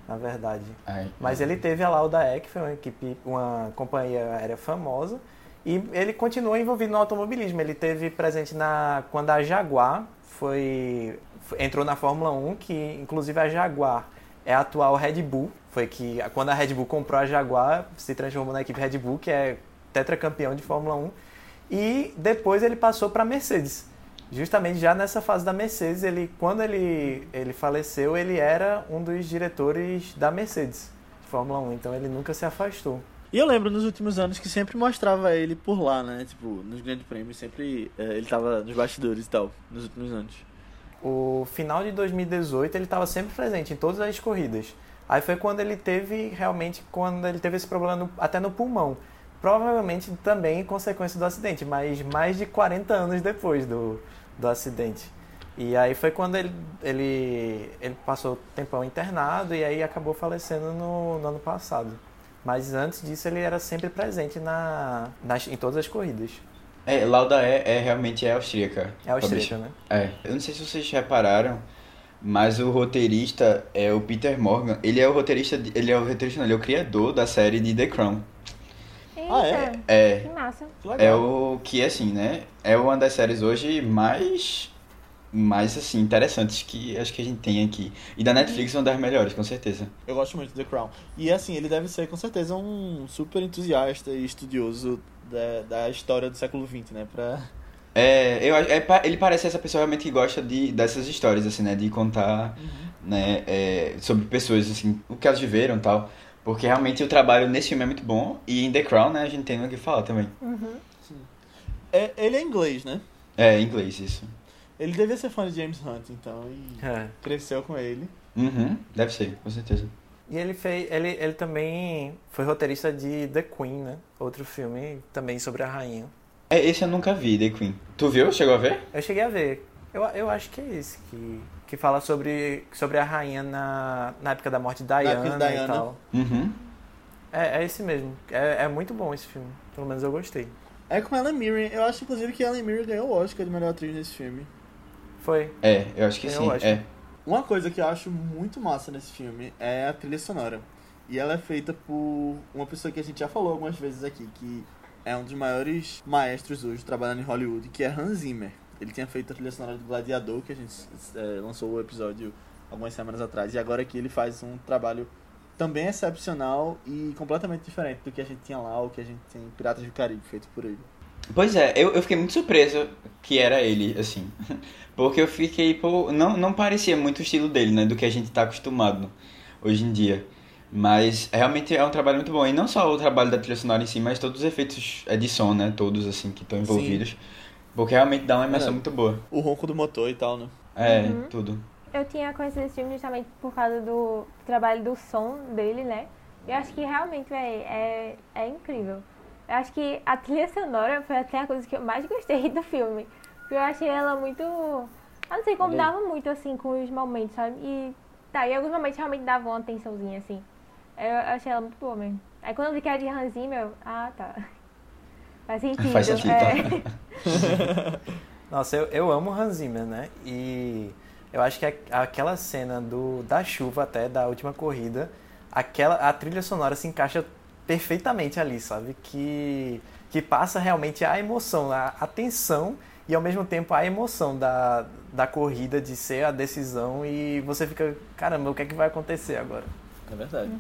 D: na verdade.
C: Ai,
D: Mas ele teve a Lauda E, que foi uma equipe, uma companhia aérea famosa, e ele continuou envolvido no automobilismo. Ele teve presente na quando a Jaguar foi- entrou na Fórmula 1, que inclusive a Jaguar é a atual Red Bull. Foi que quando a Red Bull comprou a Jaguar, se transformou na equipe Red Bull, que é tetracampeão de Fórmula 1. E depois ele passou para a Mercedes. Justamente já nessa fase da Mercedes, ele quando ele, ele faleceu, ele era um dos diretores da Mercedes de Fórmula 1, então ele nunca se afastou.
A: E eu lembro nos últimos anos que sempre mostrava ele por lá, né? Tipo, nos grandes prêmios, sempre é, ele tava nos bastidores e tal, nos últimos anos.
D: O final de 2018 ele estava sempre presente em todas as corridas. Aí foi quando ele teve realmente quando ele teve esse problema no- até no pulmão. Provavelmente também em consequência do acidente, mas mais de 40 anos depois do, do acidente. E aí foi quando ele, ele, ele passou tempão internado e aí acabou falecendo no, no ano passado. Mas antes disso ele era sempre presente na, nas, em todas as corridas.
C: É, Lauda é, é realmente é austríaca.
D: É austríaca, né?
C: É. Eu não sei se vocês repararam, mas o roteirista é o Peter Morgan. Ele é o roteirista, de- ele é o roteirista, não, ele é o criador da série de The Crown.
B: Eita,
A: Ah, é?
C: É,
B: que massa.
A: Que
C: é o que assim, né? É uma das séries hoje mais mais assim interessantes que acho que a gente tem aqui. E da Netflix é uma das melhores, com certeza.
A: Eu gosto muito de The Crown. E assim, ele deve ser com certeza um super entusiasta e estudioso da, da história do século XX, né? Pra...
C: É, eu, acho- é, ele parece essa pessoa realmente que gosta de, dessas histórias, assim, né? De contar, né, é, sobre pessoas, assim, o que elas viveram e tal. Porque realmente o trabalho nesse filme é muito bom. E em The Crown, né, a gente tem o que falar também.
B: Uhum.
A: É, ele é inglês, né?
C: É, em inglês, isso.
A: Ele devia ser fã de James Hunt, então, e
D: É.
A: cresceu com ele.
C: Uhum, deve ser, com certeza.
D: E ele fez, ele, ele também foi roteirista de The Queen, né? Outro filme também sobre a rainha.
C: É, esse eu nunca vi, The Queen. Tu viu? Chegou a ver?
D: Eu cheguei a ver. Eu, eu acho que é esse que, que fala sobre, sobre a rainha na, na época da morte de
A: época
D: Diana,
A: Diana.
D: e tal.
C: Uhum.
D: É, é esse mesmo. É, é muito bom esse filme. Pelo menos eu gostei.
A: É com Ellen Mirren. Eu acho, inclusive, que Ellen Mirren ganhou o Oscar de melhor atriz nesse filme.
D: Foi.
C: É, eu acho que
D: Eu
C: sim. É.
A: Uma coisa que eu acho muito massa nesse filme é a trilha sonora. E ela é feita por uma pessoa que a gente já falou algumas vezes aqui, que é um dos maiores maestros hoje trabalhando em Hollywood, que é Hans Zimmer. Ele tinha feito a trilha sonora do Gladiador, que a gente é, lançou o episódio algumas semanas atrás, e agora aqui ele faz um trabalho também excepcional e completamente diferente do que a gente tinha lá, ou que a gente tem em Piratas do Caribe, feito por ele.
C: Pois é, eu, eu fiquei muito surpreso que era ele, assim. Porque eu fiquei, pô, não, não parecia muito o estilo dele, né? Do que a gente tá acostumado hoje em dia. Mas realmente é um trabalho muito bom. E não só o trabalho da trilha sonora em si, mas todos os efeitos é, de som, né? Todos, assim, que estão envolvidos. Porque realmente dá uma imersão
A: É.
C: muito boa.
A: O ronco do motor e tal, né?
C: É,
B: Uhum.
C: tudo.
B: Eu tinha conhecido esse filme justamente por causa do trabalho do som dele, né? Eu acho que realmente, véi, é, é incrível. Eu acho que a trilha sonora foi até a coisa que eu mais gostei do filme. Eu achei ela muito. Eu não sei, combinava muito assim com os momentos, sabe? E tá, em alguns momentos realmente dava uma tensãozinha assim. Eu achei ela muito boa mesmo. Aí quando eu vi que era de Hans Zimmer, eu, ah tá. Faz sentido.
C: Faz sentido,
B: é.
D: Nossa, eu, eu amo Hans Zimmer, né? E eu acho que aquela cena do, da chuva até, da última corrida, aquela, a trilha sonora se encaixa perfeitamente ali, sabe? Que, que passa realmente a emoção, a, a tensão e ao mesmo tempo a emoção da, da corrida, de ser a decisão e você fica, caramba, o que é que vai acontecer agora?
A: É verdade.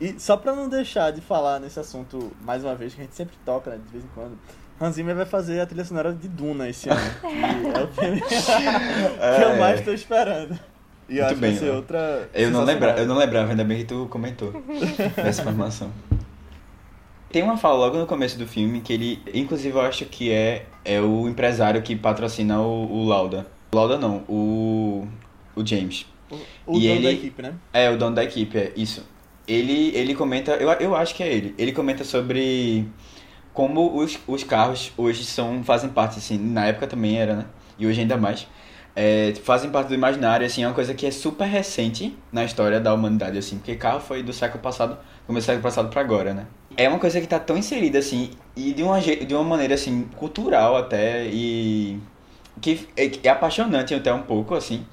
A: E só pra não deixar de falar nesse assunto mais uma vez, que a gente sempre toca, né, de vez em quando, Hans Zimmer vai fazer a trilha sonora de Duna esse ano. E é o filme que eu mais tô esperando. E eu
C: Muito
A: acho que
C: bem,
A: vai ser outra.
C: Eu não, lembra, eu não lembrava, ainda bem que tu comentou essa informação. Tem uma fala logo no começo do filme que ele, inclusive eu acho que é, é o empresário que patrocina o, o Lauda. Lauda não, o, o James.
A: O, o
C: E
A: dono da
C: ele-
A: equipe, né?
C: É, o dono da equipe, é isso. Ele, ele comenta, eu, eu acho que é ele, ele comenta sobre como os, os carros hoje são, fazem parte, assim, na época também era, né? E hoje ainda mais. é, fazem parte do imaginário, assim, é uma coisa que é super recente na história da humanidade, assim, porque carro foi do século passado, começou do século passado pra agora, né? É uma coisa que tá tão inserida, assim, e de uma, de uma maneira, assim, cultural até, e que é, que é apaixonante até um pouco, assim,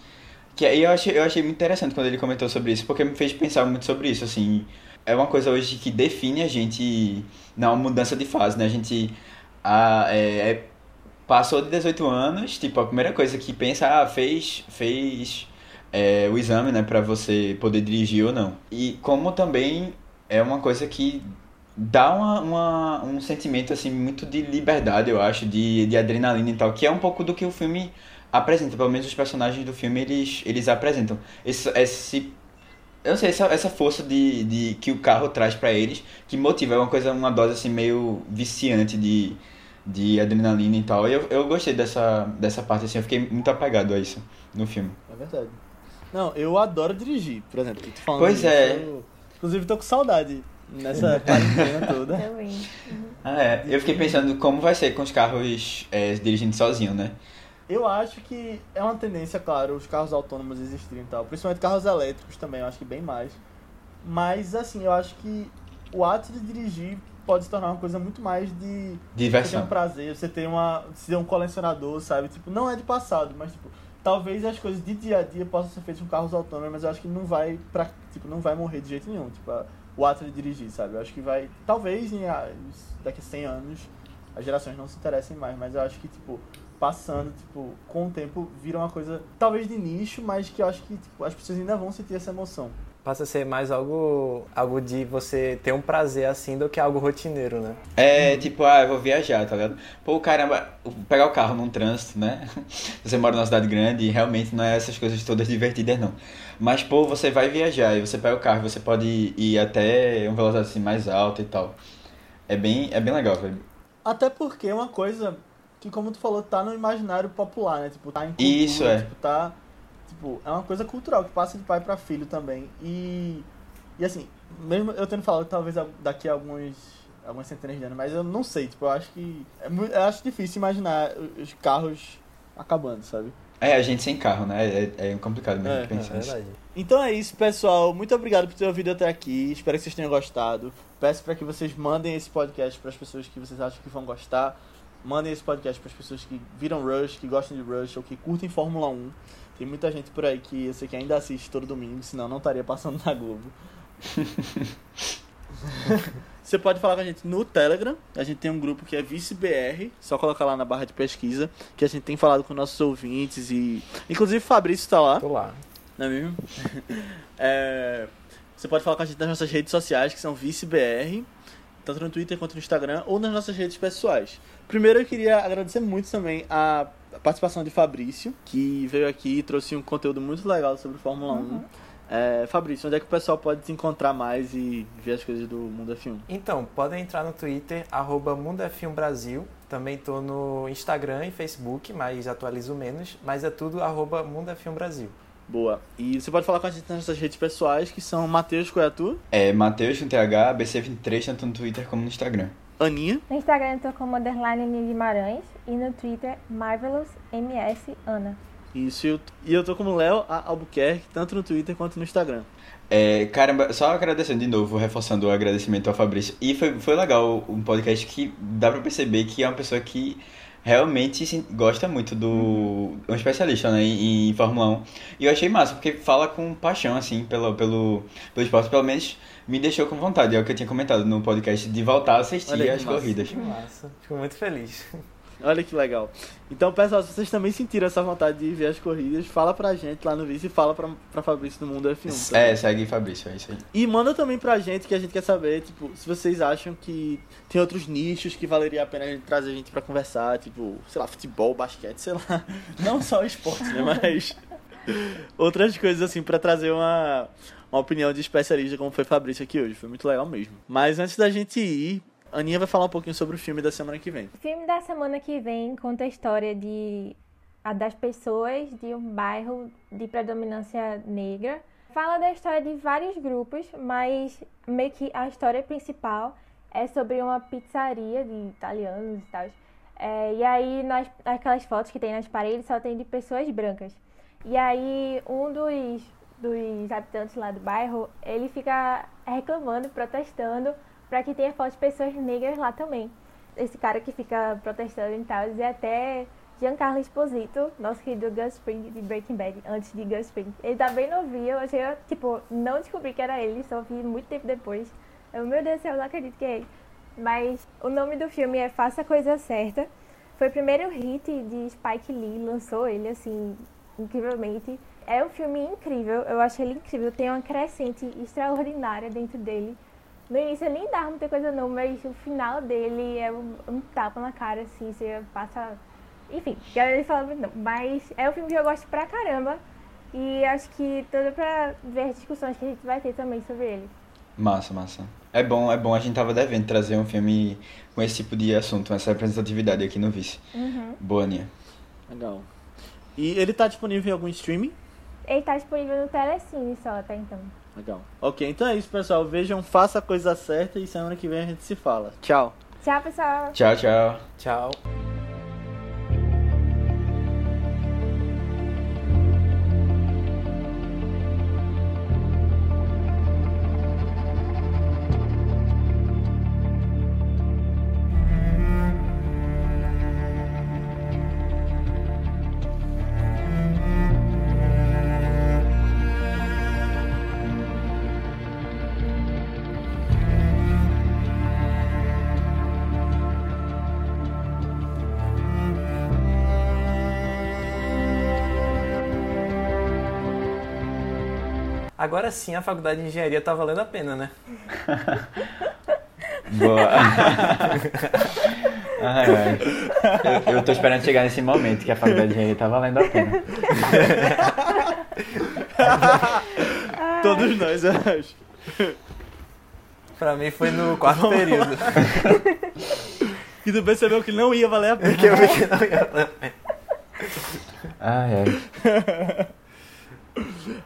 C: que aí eu achei, eu achei muito interessante quando ele comentou sobre isso, porque me fez pensar muito sobre isso, assim. É uma coisa hoje que define a gente na mudança de fase, né? A gente a, é, é- passou de 18 anos, tipo, a primeira coisa que pensa, ah, fez, fez é, o exame, né, pra você poder dirigir ou não. E como também é uma coisa que dá uma, uma- um sentimento, assim, muito de liberdade, eu acho, de, de adrenalina e tal, que é um pouco do que o filme apresenta, pelo menos os personagens do filme eles, eles apresentam. Esse, esse eu não sei, essa, essa força de, de que o carro traz pra eles, que motiva, é uma coisa, uma dose assim meio viciante de, de adrenalina e tal. E eu, eu gostei dessa, dessa parte, assim, eu fiquei muito apegado a isso no filme.
A: É verdade. Não, eu adoro dirigir, por exemplo. Tô falando
C: Pois
A: disso,
C: é.
A: eu- inclusive, tô com saudade nessa quarentena toda.
B: Também.
C: Ah, é. Eu fiquei pensando como vai ser com os carros é, dirigindo sozinho, né?
A: Eu acho que é uma tendência, claro, os carros autônomos existirem e tal. Principalmente carros elétricos também, eu acho que bem mais. Mas, assim, eu acho que o ato de dirigir pode se tornar uma coisa muito mais de você ter um
C: Diversão.
A: prazer, você ter uma. ser um colecionador, sabe? Tipo, não é de passado, mas tipo, talvez as coisas de dia a dia possam ser feitas com carros autônomos, mas eu acho que não vai pra. Tipo, não vai morrer de jeito nenhum. Tipo, o ato de dirigir, sabe? Eu acho que vai. Talvez em, a- daqui a 100 anos as gerações não se interessem mais, mas eu acho que, tipo, passando, tipo, com o tempo vira uma coisa, talvez de nicho, mas que eu acho que tipo, as pessoas ainda vão sentir essa emoção.
D: Passa a ser mais algo, algo de você ter um prazer assim do que algo rotineiro, né?
C: É, tipo, ah, eu vou viajar, tá ligado? Pô, caramba, pegar o carro num trânsito, né? Você mora numa cidade grande e realmente não é essas coisas todas divertidas, não. Mas, pô, você vai viajar e você pega o carro, você pode ir até uma velocidade assim mais alta e tal. É bem, é bem legal, velho.
A: Até porque uma coisa que, como tu falou, tá no imaginário popular, né? Tipo, tá em cultura,
C: Isso, é.
A: tipo, tá... Tipo, é uma coisa cultural que passa de pai pra filho também. E... E assim, mesmo eu tendo falado talvez daqui a alguns... Algumas centenas de anos, mas eu não sei, tipo, eu acho que... É muito, eu acho difícil imaginar os carros acabando, sabe?
C: É, a gente sem carro, né? É, é complicado mesmo
A: É,
C: pensar nisso.
A: Então é isso, pessoal. Muito obrigado por ter ouvido até aqui. Espero que vocês tenham gostado. Peço para que vocês mandem esse podcast para as pessoas que vocês acham que vão gostar. Mandem esse podcast para as pessoas que viram Rush, que gostam de Rush ou que curtem Fórmula 1. Tem muita gente por aí que eu sei que ainda assiste todo domingo, senão não estaria passando na Globo. Você pode falar com a gente no Telegram. A gente tem um grupo que é ViceBR. Só colocar lá na barra de pesquisa. Que a gente tem falado com nossos ouvintes e. Inclusive o Fabrício está lá.
D: Tô lá.
A: Não é mesmo? É, você pode falar com a gente nas nossas redes sociais, que são ViceBR, tanto no Twitter quanto no Instagram, ou nas nossas redes pessoais. Primeiro eu queria agradecer muito também a participação de Fabrício, que veio aqui e trouxe um conteúdo muito legal sobre Fórmula 1. É, Fabrício, onde é que o pessoal pode te encontrar mais e ver as coisas do Mundo F1?
D: Então, podem entrar no Twitter, arroba Mundo F1 Brasil. Também tô no Instagram e Facebook, mas atualizo menos. Mas é tudo arroba Mundo F1 Brasil.
A: Boa. E você pode falar com a gente nas nossas redes pessoais, que são Matheus Coiatu.
C: É Matheus com TH, BC23, tanto no Twitter como no Instagram.
A: Aninha.
B: No Instagram eu tô como underline Aninha Guimarães e no Twitter Marvelous MS Ana.
A: Isso, e eu- e eu tô como Léo A. Albuquerque, tanto no Twitter quanto no Instagram.
C: É, caramba, só agradecendo de novo, reforçando o agradecimento ao Fabrício. E foi, foi legal um podcast que dá pra perceber que é uma pessoa que realmente gosta muito do. É um especialista, né, em, em Fórmula 1. E eu achei massa, porque fala com paixão, assim, pelo, pelo, pelo esporte. Pelo menos me deixou com vontade. É o que eu tinha comentado no podcast, de voltar a assistir
A: Olha
C: as
A: massa.
C: corridas.
D: Que massa. Fico muito feliz.
A: Olha que legal. Então, pessoal, se vocês também sentiram essa vontade de ver as corridas, fala pra gente lá no Vice e fala pra, pra Fabrício do Mundo F1. também.
C: É, segue Fabrício, é isso aí.
A: E manda também pra gente, que a gente quer saber, tipo, se vocês acham que tem outros nichos que valeria a pena a gente trazer a gente pra conversar, tipo, sei lá, futebol, basquete, sei lá. Não só esporte, né? Mas outras coisas assim pra trazer uma, uma opinião de especialista, como foi Fabrício aqui hoje. Foi muito legal mesmo. Mas antes da gente ir, a Aninha vai falar um pouquinho sobre o filme da semana que vem.
B: O filme da semana que vem conta a história de a das pessoas de um bairro de predominância negra. Fala da história de vários grupos, mas meio que a história principal é sobre uma pizzaria de italianos e tal. É, e aí, nas, aquelas fotos que tem nas paredes, só tem de pessoas brancas. E aí, um dos, dos habitantes lá do bairro, ele fica reclamando, protestando, para que tenha fotos de pessoas negras lá também esse cara que fica protestando e tal, e até Giancarlo Esposito, nosso querido Gus Spring de Breaking Bad, antes de Gus Spring. Ele tá bem novinho, eu achei, tipo, não descobri que era ele, só vi muito tempo depois. Eu, meu Deus do céu, eu não acredito que é ele. Mas o nome do filme é Faça a Coisa Certa. Foi o primeiro hit de Spike Lee, lançou ele, assim, incrivelmente. É um filme incrível, eu acho ele incrível, tem uma crescente extraordinária dentro dele. No início ele nem dava muita coisa não, mas o final dele é um, um tapa na cara, assim, você passa. Enfim, ele muito não. Mas é um filme que eu gosto pra caramba. E acho que tudo pra ver as discussões que a gente vai ter também sobre ele.
C: Massa, massa. É bom, é bom. A gente tava devendo trazer um filme com esse tipo de assunto, essa representatividade aqui no Vice. Boa, Nia.
A: Legal. E ele tá disponível em algum streaming?
B: Ele tá disponível no Telecine só, tá então.
A: Legal. Ok, então é isso, pessoal. Vejam, faça a coisa certa e semana que vem a gente se fala. Tchau.
B: Tchau, pessoal!
C: Tchau, tchau.
D: Tchau. Agora sim a faculdade de engenharia tá valendo a pena, né?
C: Boa. ai, ai. Eu, eu tô esperando chegar nesse momento que a faculdade de engenharia tá valendo a pena.
A: Todos nós, eu acho.
D: Pra mim foi no quarto período.
A: E tu percebeu que não ia valer a pena.
D: que eu vi que não ia valer a pena.
C: Ai, ai.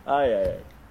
A: Ai, ai, ai.